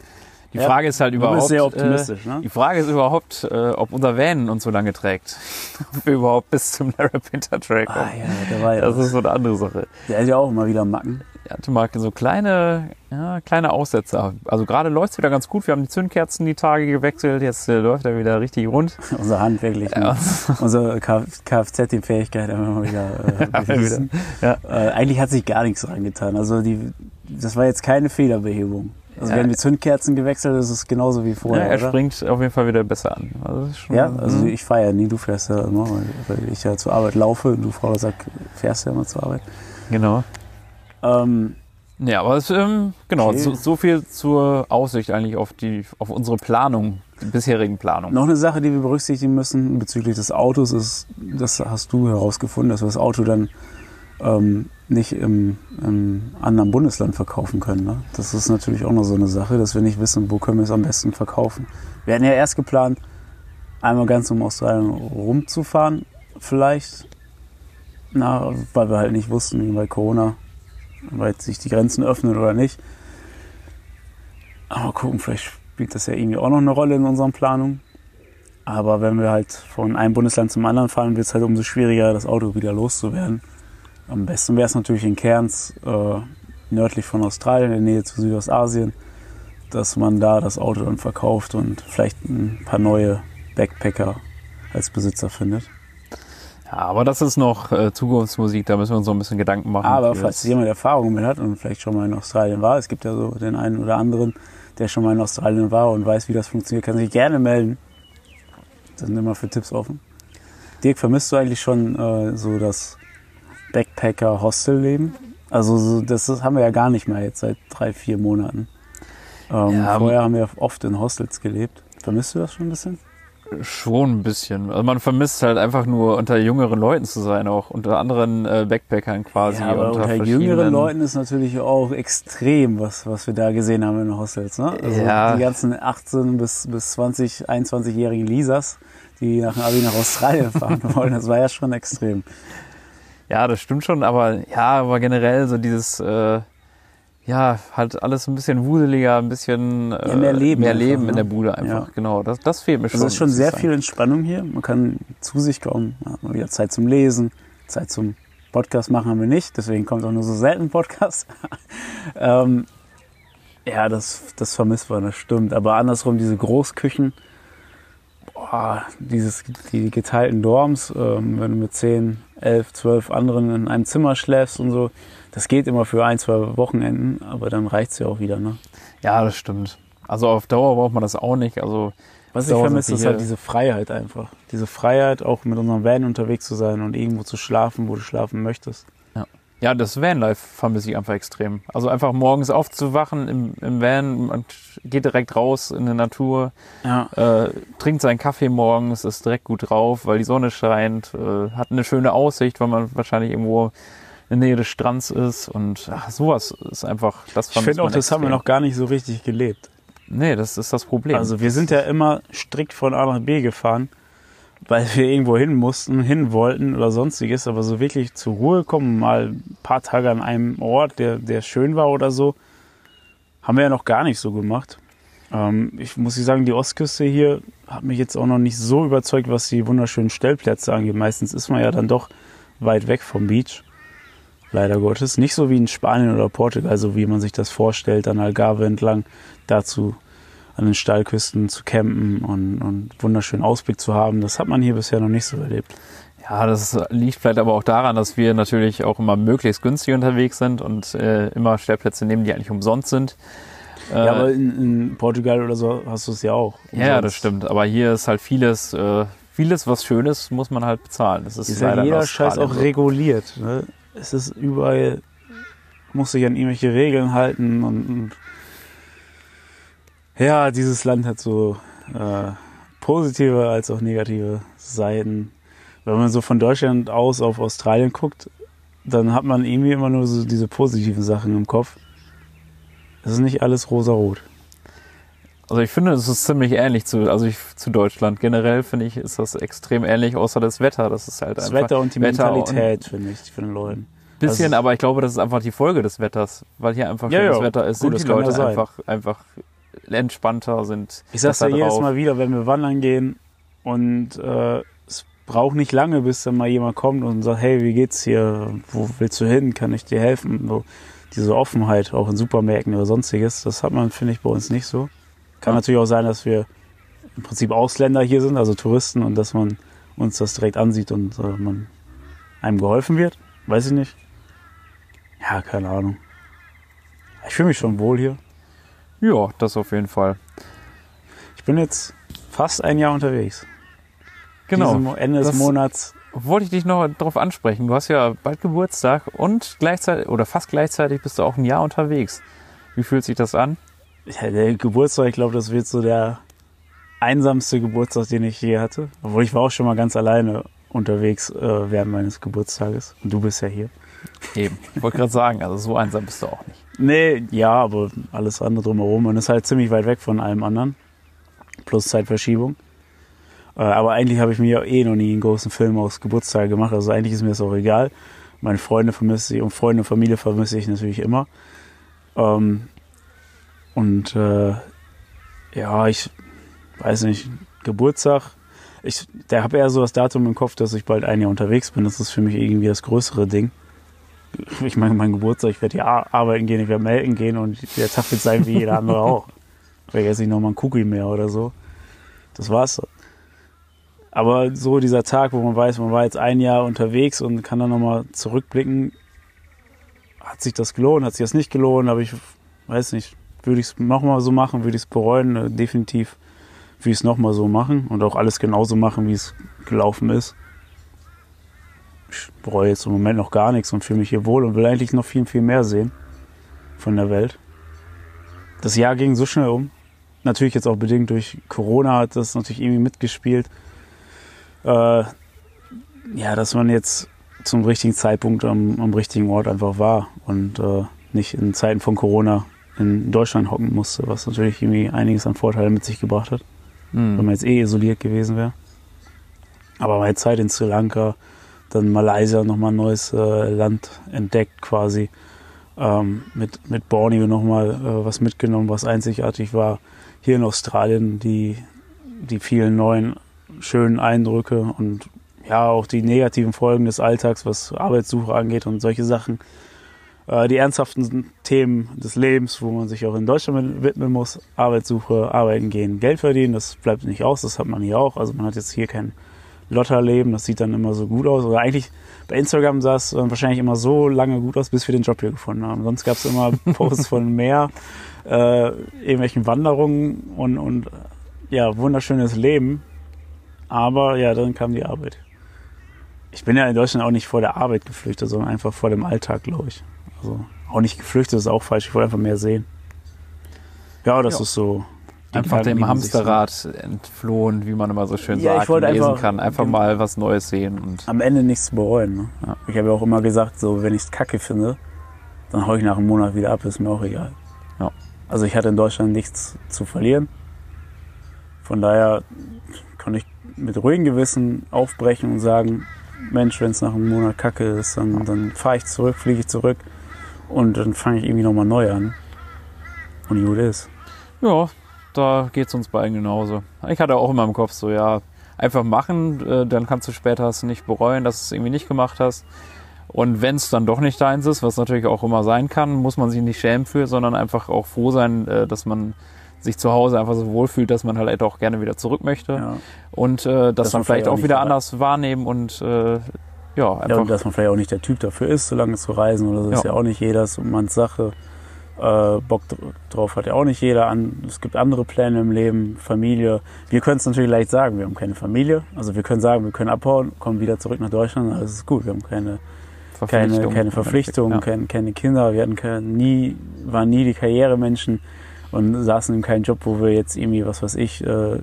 Die Ja, Frage ist halt überhaupt. bist sehr optimistisch, äh, ne? Die Frage ist überhaupt, äh, ob unser Van uns so lange trägt. ob wir überhaupt bis zum Larapinta Trail kommen. Ah ja, der war ja. Das ist so eine andere Sache. der hat ja auch immer wieder Macken. Hatte mal so kleine, ja, kleine Aussetzer. Also gerade läuft es wieder ganz gut. Wir haben die Zündkerzen die Tage gewechselt. Jetzt äh, läuft er wieder richtig rund. Unsere handwerklichen, Ja. unsere Kfz-Fähigkeit haben wir mal wieder äh, bewiesen. Ja. Äh, eigentlich hat sich gar nichts dran getan. Also die, das war jetzt keine Fehlerbehebung. Also Ja. wir haben die Zündkerzen gewechselt, das ist genauso wie Ja, vorher. er oder? springt auf jeden Fall wieder besser an. Also Ja, also Mhm. ich fahre ja nie, du fährst ja immer, weil, ich ja zur Arbeit laufe und du, Frau Sack, fährst ja immer zur Arbeit. genau. Ähm, Ja, aber es, ähm, genau, Okay. so, so viel zur Aussicht eigentlich auf die, auf unsere Planung, die bisherigen Planung. noch eine Sache, die wir berücksichtigen müssen bezüglich des Autos ist, das hast du herausgefunden, dass wir das Auto dann ähm, nicht im, im anderen Bundesland verkaufen können. Ne? Das ist natürlich auch noch so eine Sache, dass wir nicht wissen, wo können wir es am besten verkaufen. Wir hatten ja erst geplant, einmal ganz um Australien rumzufahren, vielleicht, na, weil wir halt nicht wussten, weil Corona, weil sich die Grenzen öffnen oder nicht. Aber gucken, vielleicht spielt das ja irgendwie auch noch eine Rolle in unseren Planungen. Aber wenn wir halt von einem Bundesland zum anderen fahren, wird es halt umso schwieriger, das Auto wieder loszuwerden. Am besten wäre es natürlich in Cairns, äh, nördlich von Australien, in der Nähe zu Südostasien, dass man da das Auto dann verkauft und vielleicht ein paar neue Backpacker als Besitzer findet. Aber das ist noch äh, Zukunftsmusik, da müssen wir uns so ein bisschen Gedanken machen. Aber falls das- jemand Erfahrung mit hat und vielleicht schon mal in Australien war, es gibt ja so den einen oder anderen, der schon mal in Australien war und weiß, wie das funktioniert, kann sich gerne melden. Da sind immer für Tipps offen. Dirk, vermisst du eigentlich schon äh, so das Backpacker-Hostel-Leben? Also so, das ist, haben wir ja gar nicht mehr jetzt seit drei, vier Monaten. Ähm, Ja, vorher haben wir oft in Hostels gelebt. Vermisst du das schon ein bisschen? Schon ein bisschen. Also man vermisst halt einfach nur unter jüngeren Leuten zu sein, auch unter anderen äh, Backpackern quasi. Ja, aber unter verschiedenen- jüngeren Leuten ist natürlich auch extrem, was, was wir da gesehen haben in den Hostels. Ne? Also Ja. Die ganzen 18- bis, bis 20, 21-jährigen Lisas, die nach dem Abi nach Australien fahren wollen, das war ja schon extrem. Ja, das stimmt schon, aber ja, aber generell so dieses, äh, ja, halt alles ein bisschen wuseliger, ein bisschen äh, Ja, mehr Leben mehr einfach, Leben ne? in der Bude einfach. Ja. Genau, das, das fehlt mir schon. Also es ist schon sehr viel Entspannung hier. Man kann zu sich kommen, man hat mal wieder Zeit zum Lesen, Zeit zum Podcast machen haben wir nicht, deswegen kommt auch nur so selten Podcast. ähm, ja, das, das vermisst man, das stimmt. Aber andersrum, diese Großküchen, boah, dieses, die geteilten Dorms, ähm, wenn du mit 10, 11, 12 anderen in einem Zimmer schläfst und so, das geht immer für ein, zwei Wochenenden, aber dann reicht's ja auch wieder. Ne? Ja, das stimmt. Also auf Dauer braucht man das auch nicht. Also Was ich vermisse, ist halt diese Freiheit einfach. Diese Freiheit, auch mit unserem Van unterwegs zu sein und irgendwo zu schlafen, wo du schlafen möchtest. Ja, das Vanlife vermisse ich einfach extrem. Also einfach morgens aufzuwachen im, im Van, man geht direkt raus in die Natur, Ja. äh, trinkt seinen Kaffee morgens, ist direkt gut drauf, weil die Sonne scheint, äh, hat eine schöne Aussicht, weil man wahrscheinlich irgendwo in der Nähe des Strands ist und ach, sowas ist einfach, das Ich vermisst finde auch, das haben wir noch gar nicht so richtig gelebt. Nee, das ist das Problem. Also wir sind ja immer strikt von A nach B gefahren, weil wir irgendwo hin mussten, hin wollten oder sonstiges, aber so wirklich zur Ruhe kommen, mal ein paar Tage an einem Ort, der, der schön war oder so, haben wir ja noch gar nicht so gemacht. Ähm, ich muss sagen, die Ostküste hier hat mich jetzt auch noch nicht so überzeugt, was die wunderschönen Stellplätze angeht. Meistens ist man ja dann doch weit weg vom Beach. Leider Gottes. Nicht so wie in Spanien oder Portugal, so wie man sich das vorstellt, an Algarve entlang dazu an den Steilküsten zu campen und, und wunderschönen Ausblick zu haben. Das hat man hier bisher noch nicht so erlebt. Ja, das liegt vielleicht aber auch daran, dass wir natürlich auch immer möglichst günstig unterwegs sind und äh, immer Stellplätze nehmen, die eigentlich umsonst sind. Ja, äh, aber in, in, Portugal oder so hast du es ja auch. Umsonst. Ja, das stimmt. Aber hier ist halt vieles, äh, vieles, was schön ist, muss man halt bezahlen. Das ist, ist ja jeder Scheiß auch so. reguliert. Ne? Es ist überall, muss sich an irgendwelche Regeln halten und, und ja, dieses Land hat so äh, positive als auch negative Seiten. Wenn man so von Deutschland aus auf Australien guckt, dann hat man irgendwie immer nur so diese positiven Sachen im Kopf. Es ist nicht alles rosa-rot. Also ich finde, es ist ziemlich ähnlich zu, also ich, zu Deutschland. Generell finde ich, ist das extrem ähnlich, außer das Wetter. Das ist halt das einfach. Das Wetter und die Wetter Mentalität, finde ich, von den Leuten. Bisschen, also aber ich glaube, das ist einfach die Folge des Wetters, weil hier einfach schönes ja, Wetter ist, Gut, sind die Leute einfach, einfach entspannter, sind. Ich sag's ja jedes Mal wieder, wenn wir wandern gehen und äh, es braucht nicht lange, bis dann mal jemand kommt und sagt, hey, wie geht's hier? Wo willst du hin? Kann ich dir helfen? So, diese Offenheit, auch in Supermärkten oder sonstiges, das hat man, finde ich, bei uns nicht so. Kann natürlich auch sein, dass wir im Prinzip Ausländer hier sind, also Touristen, und dass man uns das direkt ansieht und äh, man einem geholfen wird. Weiß ich nicht. Ja, keine Ahnung. Ich fühle mich schon wohl hier. Ja, das auf jeden Fall. Ich bin jetzt fast ein Jahr unterwegs. Genau. Diesem Ende des Monats. Wollte ich dich noch darauf ansprechen. Du hast ja bald Geburtstag und gleichzeitig oder fast gleichzeitig bist du auch ein Jahr unterwegs. Wie fühlt sich das an? Ja, der Geburtstag, ich glaube, das wird so der einsamste Geburtstag, den ich je hatte. Obwohl ich war auch schon mal ganz alleine unterwegs äh, während meines Geburtstages. Und du bist ja hier. Eben. Ich wollte gerade sagen, also so einsam bist du auch nicht. Nee, ja, aber alles andere drumherum. Man ist halt ziemlich weit weg von allem anderen. Plus Zeitverschiebung. Äh, aber eigentlich habe ich mir eh noch nie einen großen Film aus Geburtstag gemacht. Also eigentlich ist mir das auch egal. Meine Freunde vermisse ich und Freunde und Familie vermisse ich natürlich immer. Ähm, und äh, ja, ich weiß nicht, Geburtstag. Ich, der habe eher so das Datum im Kopf, dass ich bald ein Jahr unterwegs bin. Das ist für mich irgendwie das größere Ding ich meine, mein Geburtstag, ich werde ja arbeiten gehen, ich werde melden gehen und der Tag wird sein wie jeder andere auch. Vielleicht esse ich nochmal einen Cookie mehr oder so. Das war's. Aber so dieser Tag, wo man weiß, man war jetzt ein Jahr unterwegs und kann dann nochmal zurückblicken, hat sich das gelohnt, hat sich das nicht gelohnt, aber ich weiß nicht, würde ich es nochmal so machen, würde ich es bereuen, definitiv würde ich es nochmal so machen und auch alles genauso machen, wie es gelaufen ist ich bereue jetzt im Moment noch gar nichts und fühle mich hier wohl und will eigentlich noch viel, viel mehr sehen von der Welt. Das Jahr ging so schnell um. Natürlich jetzt auch bedingt durch Corona hat das natürlich irgendwie mitgespielt. Äh, ja, dass man jetzt zum richtigen Zeitpunkt am, am richtigen Ort einfach war und äh, nicht in Zeiten von Corona in Deutschland hocken musste, was natürlich irgendwie einiges an Vorteilen mit sich gebracht hat, mhm. wenn man jetzt eh isoliert gewesen wäre. Aber meine Zeit in Sri Lanka, dann Malaysia nochmal ein neues äh, Land entdeckt quasi. Ähm, mit, mit Borneo nochmal äh, was mitgenommen, was einzigartig war. Hier in Australien die, die vielen neuen schönen Eindrücke und ja auch die negativen Folgen des Alltags, was Arbeitssuche angeht und solche Sachen. Äh, die ernsthaften Themen des Lebens, wo man sich auch in Deutschland widmen muss. Arbeitssuche, arbeiten gehen, Geld verdienen, das bleibt nicht aus, das hat man hier auch. Also man hat jetzt hier kein Lotterleben, das sieht dann immer so gut aus. Oder eigentlich bei Instagram sah es wahrscheinlich immer so lange gut aus, bis wir den Job hier gefunden haben. Sonst gab es immer Posts von mehr, äh, irgendwelchen Wanderungen und, und ja, wunderschönes Leben. Aber ja, dann kam die Arbeit. Ich bin ja in Deutschland auch nicht vor der Arbeit geflüchtet, sondern einfach vor dem Alltag, glaube ich. Also auch nicht geflüchtet ist auch falsch. Ich wollte einfach mehr sehen. Ja, das ja. ist so Einfach dem Hamsterrad so. entflohen, wie man immer so schön ja, sagt, und lesen einfach, kann. Einfach mal was Neues sehen. Und am Ende nichts bereuen. Ne? Ja. Ich habe ja auch immer gesagt, so wenn ich es kacke finde, dann hau ich nach einem Monat wieder ab, ist mir auch egal. Ja. Also ich hatte in Deutschland nichts zu verlieren. Von daher kann ich mit ruhigem Gewissen aufbrechen und sagen, Mensch, wenn es nach einem Monat kacke ist, dann, dann fahre ich zurück, fliege ich zurück und dann fange ich irgendwie nochmal neu an. Und gut ist. Ja, da geht es uns beiden genauso. Ich hatte auch immer im Kopf so, ja, einfach machen, äh, dann kannst du später es nicht bereuen, dass du es irgendwie nicht gemacht hast. Und wenn es dann doch nicht deins ist, was natürlich auch immer sein kann, muss man sich nicht schämen für, sondern einfach auch froh sein, äh, dass man sich zu Hause einfach so wohlfühlt, dass man halt auch gerne wieder zurück möchte. Ja. Und äh, das Dass dann man vielleicht auch wieder anders wahrnehmen und äh, ja, Ja, einfach. und dass man vielleicht auch nicht der Typ dafür ist, so lange zu reisen oder so, ist Ja. ja auch nicht jeder manns Sache. Äh, Bock dr- drauf hat ja auch nicht jeder. An, es gibt andere Pläne im Leben, Familie. Wir können es natürlich leicht sagen, wir haben keine Familie. Also wir können sagen, wir können abhauen, kommen wieder zurück nach Deutschland, alles ist gut. Wir haben keine, keine, Verpflichtung. keine Verpflichtungen, Ja. keine, keine Kinder, wir hatten keine, nie, waren nie die Karrieremenschen und saßen in keinem Job, wo wir jetzt irgendwie, was weiß ich, äh,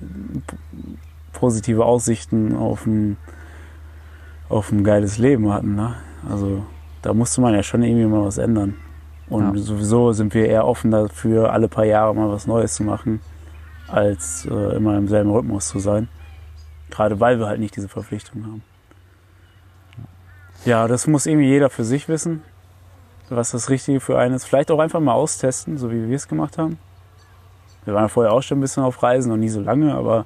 positive Aussichten auf ein, auf ein geiles Leben hatten. Ne? Also da musste man ja schon irgendwie mal was ändern. Und Ja. sowieso sind wir eher offen dafür, alle paar Jahre mal was Neues zu machen, als äh, immer im selben Rhythmus zu sein. Gerade weil wir halt nicht diese Verpflichtung haben. Ja, das muss irgendwie jeder für sich wissen, was das Richtige für einen ist. Vielleicht auch einfach mal austesten, so wie wir es gemacht haben. Wir waren ja vorher auch schon ein bisschen auf Reisen, noch nie so lange, aber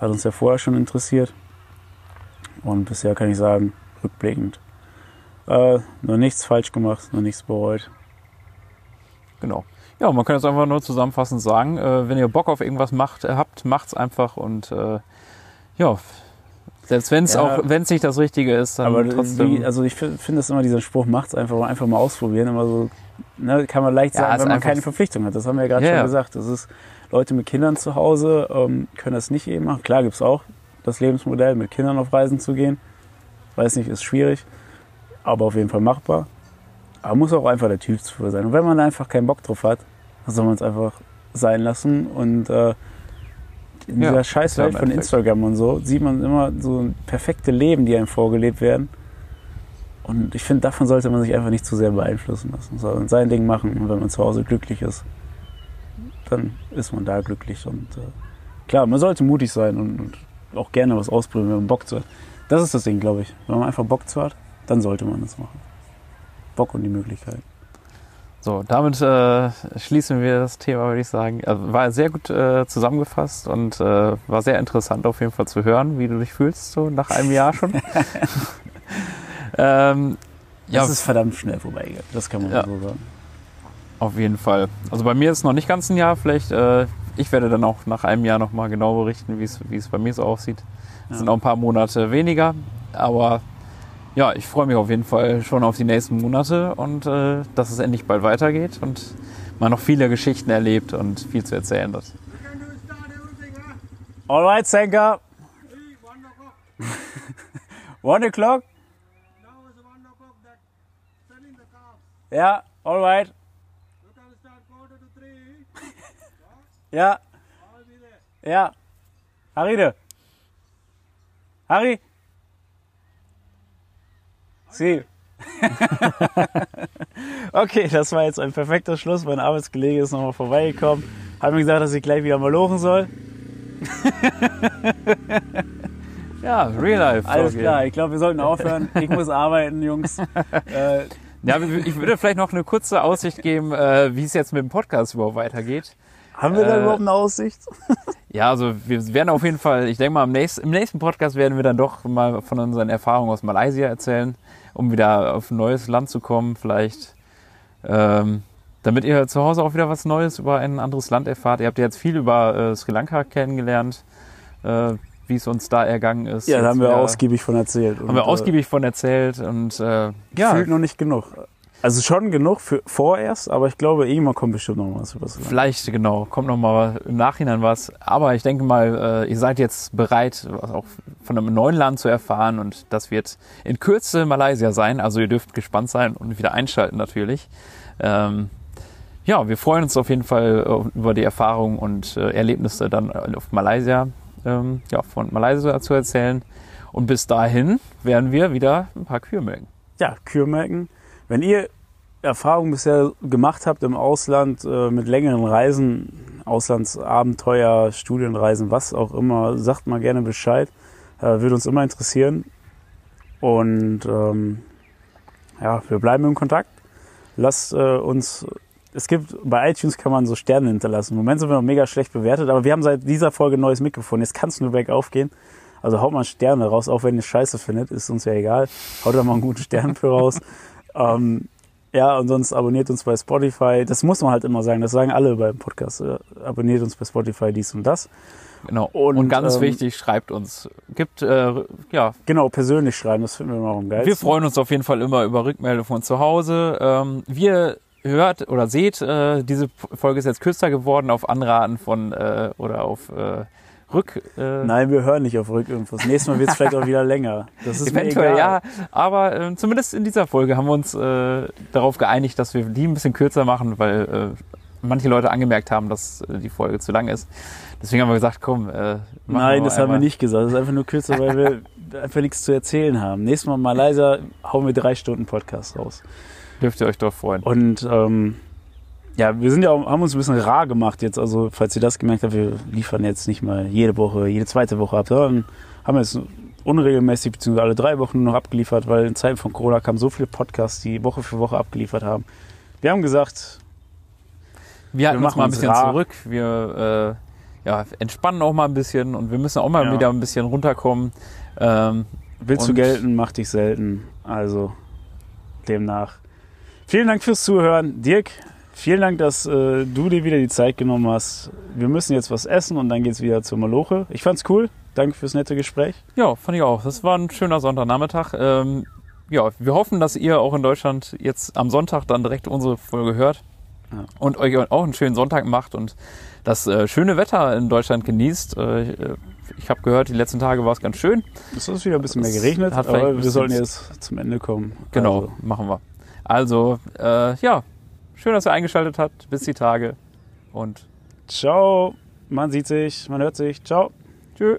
hat uns ja vorher schon interessiert. Und bisher kann ich sagen, rückblickend, äh, noch nichts falsch gemacht, noch nichts bereut. Genau. Ja, man kann jetzt einfach nur zusammenfassend sagen, äh, wenn ihr Bock auf irgendwas macht, äh, habt, macht's einfach und äh, ja, selbst wenn es Ja. auch, wenn es nicht das Richtige ist, dann Aber trotzdem. wie, also ich finde find das immer, dieser Spruch, macht's einfach, einfach mal ausprobieren, immer so, ne, kann man leicht Ja, sagen, wenn man keine Verpflichtung hat. Das haben wir ja gerade Ja, schon gesagt. Das ist, Leute mit Kindern zu Hause ähm, können das nicht eben machen. Klar gibt's auch das Lebensmodell, mit Kindern auf Reisen zu gehen. Weiß nicht, ist schwierig, aber auf jeden Fall machbar. Aber muss auch einfach der Typ für sein. Und wenn man einfach keinen Bock drauf hat, dann soll man es einfach sein lassen. Und äh, in Ja, dieser scheiß ja, im Welt von. Instagram und so sieht man immer so perfekte Leben, die einem vorgelebt werden. Und ich finde, davon sollte man sich einfach nicht zu sehr beeinflussen lassen, sondern sein Ding machen. Und wenn man zu Hause glücklich ist, dann ist man da glücklich. Und äh, klar, man sollte mutig sein und, und auch gerne was ausprobieren, wenn man Bock zu hat. Das ist das Ding, glaube ich. Wenn man einfach Bock zu hat, dann sollte man das machen. Bock und die Möglichkeit. So, damit äh, schließen wir das Thema, würde ich sagen. Also, war sehr gut äh, zusammengefasst und äh, war sehr interessant auf jeden Fall zu hören, wie du dich fühlst, so nach einem Jahr schon. ähm, ja, Das ist verdammt schnell vorbeigegangen. Das kann man Ja. so sagen. auf jeden Fall. Also bei mir ist noch nicht ganz ein Jahr, vielleicht, äh, ich werde dann auch nach einem Jahr nochmal genau berichten, wie es bei mir so aussieht. Es Ja. sind auch ein paar Monate weniger, aber ja, ich freue mich auf jeden Fall schon auf die nächsten Monate und äh, dass es endlich bald weitergeht und man noch viele Geschichten erlebt und viel zu erzählen hat. Alright, Senka. One o'clock? Now one o'clock that selling the calves. Ja, alright. Ja, ja. Haride. Harry? Sie. okay, das war jetzt ein perfekter Schluss. Mein Arbeitskollege ist nochmal vorbeigekommen. Hat mir gesagt, dass ich gleich wieder mal lochen soll. Ja, Real Life. Alles okay. klar, ich glaube, wir sollten aufhören. Ich muss arbeiten, Jungs. Äh, Ja, ich würde vielleicht noch eine kurze Aussicht geben, äh, wie es jetzt mit dem Podcast überhaupt weitergeht. Haben wir da Äh, überhaupt eine Aussicht? Ja, also wir werden auf jeden Fall, ich denke mal, im nächsten, im nächsten Podcast werden wir dann doch mal von unseren Erfahrungen aus Malaysia erzählen, um wieder auf ein neues Land zu kommen, vielleicht. Ähm, damit ihr zu Hause auch wieder was Neues über ein anderes Land erfahrt. Ihr habt ja jetzt viel über äh, Sri Lanka kennengelernt, äh, wie es uns da ergangen ist. Ja, da haben wir ausgiebig von erzählt. haben wir ausgiebig von erzählt und äh, Ja. noch nicht genug. Also schon genug für vorerst, aber ich glaube, irgendwann kommt bestimmt noch was. Vielleicht, genau, kommt noch mal im Nachhinein was. Aber ich denke mal, äh, ihr seid jetzt bereit, was auch von einem neuen Land zu erfahren. Und das wird in Kürze Malaysia sein. Also ihr dürft gespannt sein und wieder einschalten natürlich. Ähm, ja, wir freuen uns auf jeden Fall äh, über die Erfahrungen und äh, Erlebnisse dann auf Malaysia, ähm, ja, von Malaysia zu erzählen. Und bis dahin werden wir wieder ein paar Kühe melken. Ja, Kühe melken. Wenn ihr Erfahrungen bisher gemacht habt im Ausland äh, mit längeren Reisen, Auslandsabenteuer, Studienreisen, was auch immer, sagt mal gerne Bescheid. Äh, würde uns immer interessieren. Und ähm, ja, wir bleiben im Kontakt. Lasst äh, uns es gibt, bei iTunes kann man so Sterne hinterlassen. Im Moment sind wir noch mega schlecht bewertet, aber wir haben seit dieser Folge ein neues Mikrofon. Jetzt kann es nur bergauf gehen. Also haut mal Sterne raus, auch wenn ihr Scheiße findet, ist uns ja egal. Haut da mal einen guten Stern für raus. Ähm, ja, und sonst abonniert uns bei Spotify. Das muss man halt immer sagen. Das sagen alle beim Podcast. Äh, abonniert uns bei Spotify dies und das. Genau. Und, Und, ganz ähm, wichtig, schreibt uns. Gibt, äh, ja, Genau, persönlich schreiben, das finden wir immer am geilsten. wir freuen uns auf jeden Fall immer über Rückmeldungen von zu Hause. Ähm, wir hört oder seht, äh, diese Folge ist jetzt kürzer geworden auf Anraten von äh, oder auf äh, Rück. Äh, Nein, wir hören nicht auf Rückinfos. Nächstes Mal wird es vielleicht auch wieder länger. Das ist Eventuell ja, aber äh, zumindest in dieser Folge haben wir uns äh, darauf geeinigt, dass wir die ein bisschen kürzer machen, weil äh, manche Leute angemerkt haben, dass äh, die Folge zu lang ist. Deswegen haben wir gesagt, komm. Äh, Nein, das haben wir nicht gesagt. Das ist einfach nur kürzer, weil wir einfach nichts zu erzählen haben. Nächstes Mal Malaysia hauen wir drei Stunden Podcast raus. Dürft ihr euch doch freuen. Und ähm, ja, wir sind ja auch, haben uns ein bisschen rar gemacht jetzt. Also, falls ihr das gemerkt habt, wir liefern jetzt nicht mal jede Woche, jede zweite Woche ab, sondern haben jetzt unregelmäßig, beziehungsweise alle drei Wochen nur noch abgeliefert, weil in Zeiten von Corona kamen so viele Podcasts, die Woche für Woche abgeliefert haben. Wir haben gesagt, Wir wir machen mal ein bisschen rar. zurück. Wir äh, ja, entspannen auch mal ein bisschen und wir müssen auch mal Ja. wieder ein bisschen runterkommen. Ähm, willst du gelten, mach dich selten. Also, demnach. Vielen Dank fürs Zuhören. Dirk, vielen Dank, dass äh, du dir wieder die Zeit genommen hast. Wir müssen jetzt was essen und dann geht's wieder zur Maloche. Ich fand's cool. Danke fürs nette Gespräch. ja, fand ich auch. Das war ein schöner Sonntagnachmittag. Ähm, ja, wir hoffen, dass ihr auch in Deutschland jetzt am Sonntag dann direkt unsere Folge hört Ja. und euch auch einen schönen Sonntag macht und das äh, schöne Wetter in Deutschland genießt. Äh, ich habe gehört, die letzten Tage war es ganz schön. Es ist wieder ein bisschen mehr geregnet, hat aber wir sollten jetzt zum Ende kommen. Genau, Also, machen wir. Also, äh, ja, schön, dass ihr eingeschaltet habt. Bis die Tage und ciao. Man sieht sich, man hört sich. Ciao. tschö.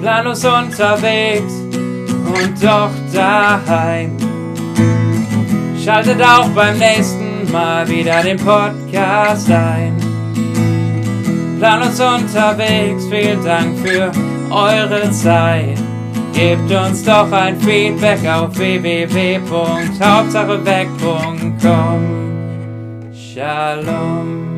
Planlos unterwegs und doch daheim. Schaltet auch beim nächsten Mal wieder den Podcast ein. Planlos unterwegs, vielen Dank für eure Zeit. Gebt uns doch ein Feedback auf www.hauptsacheweg.com. Shalom.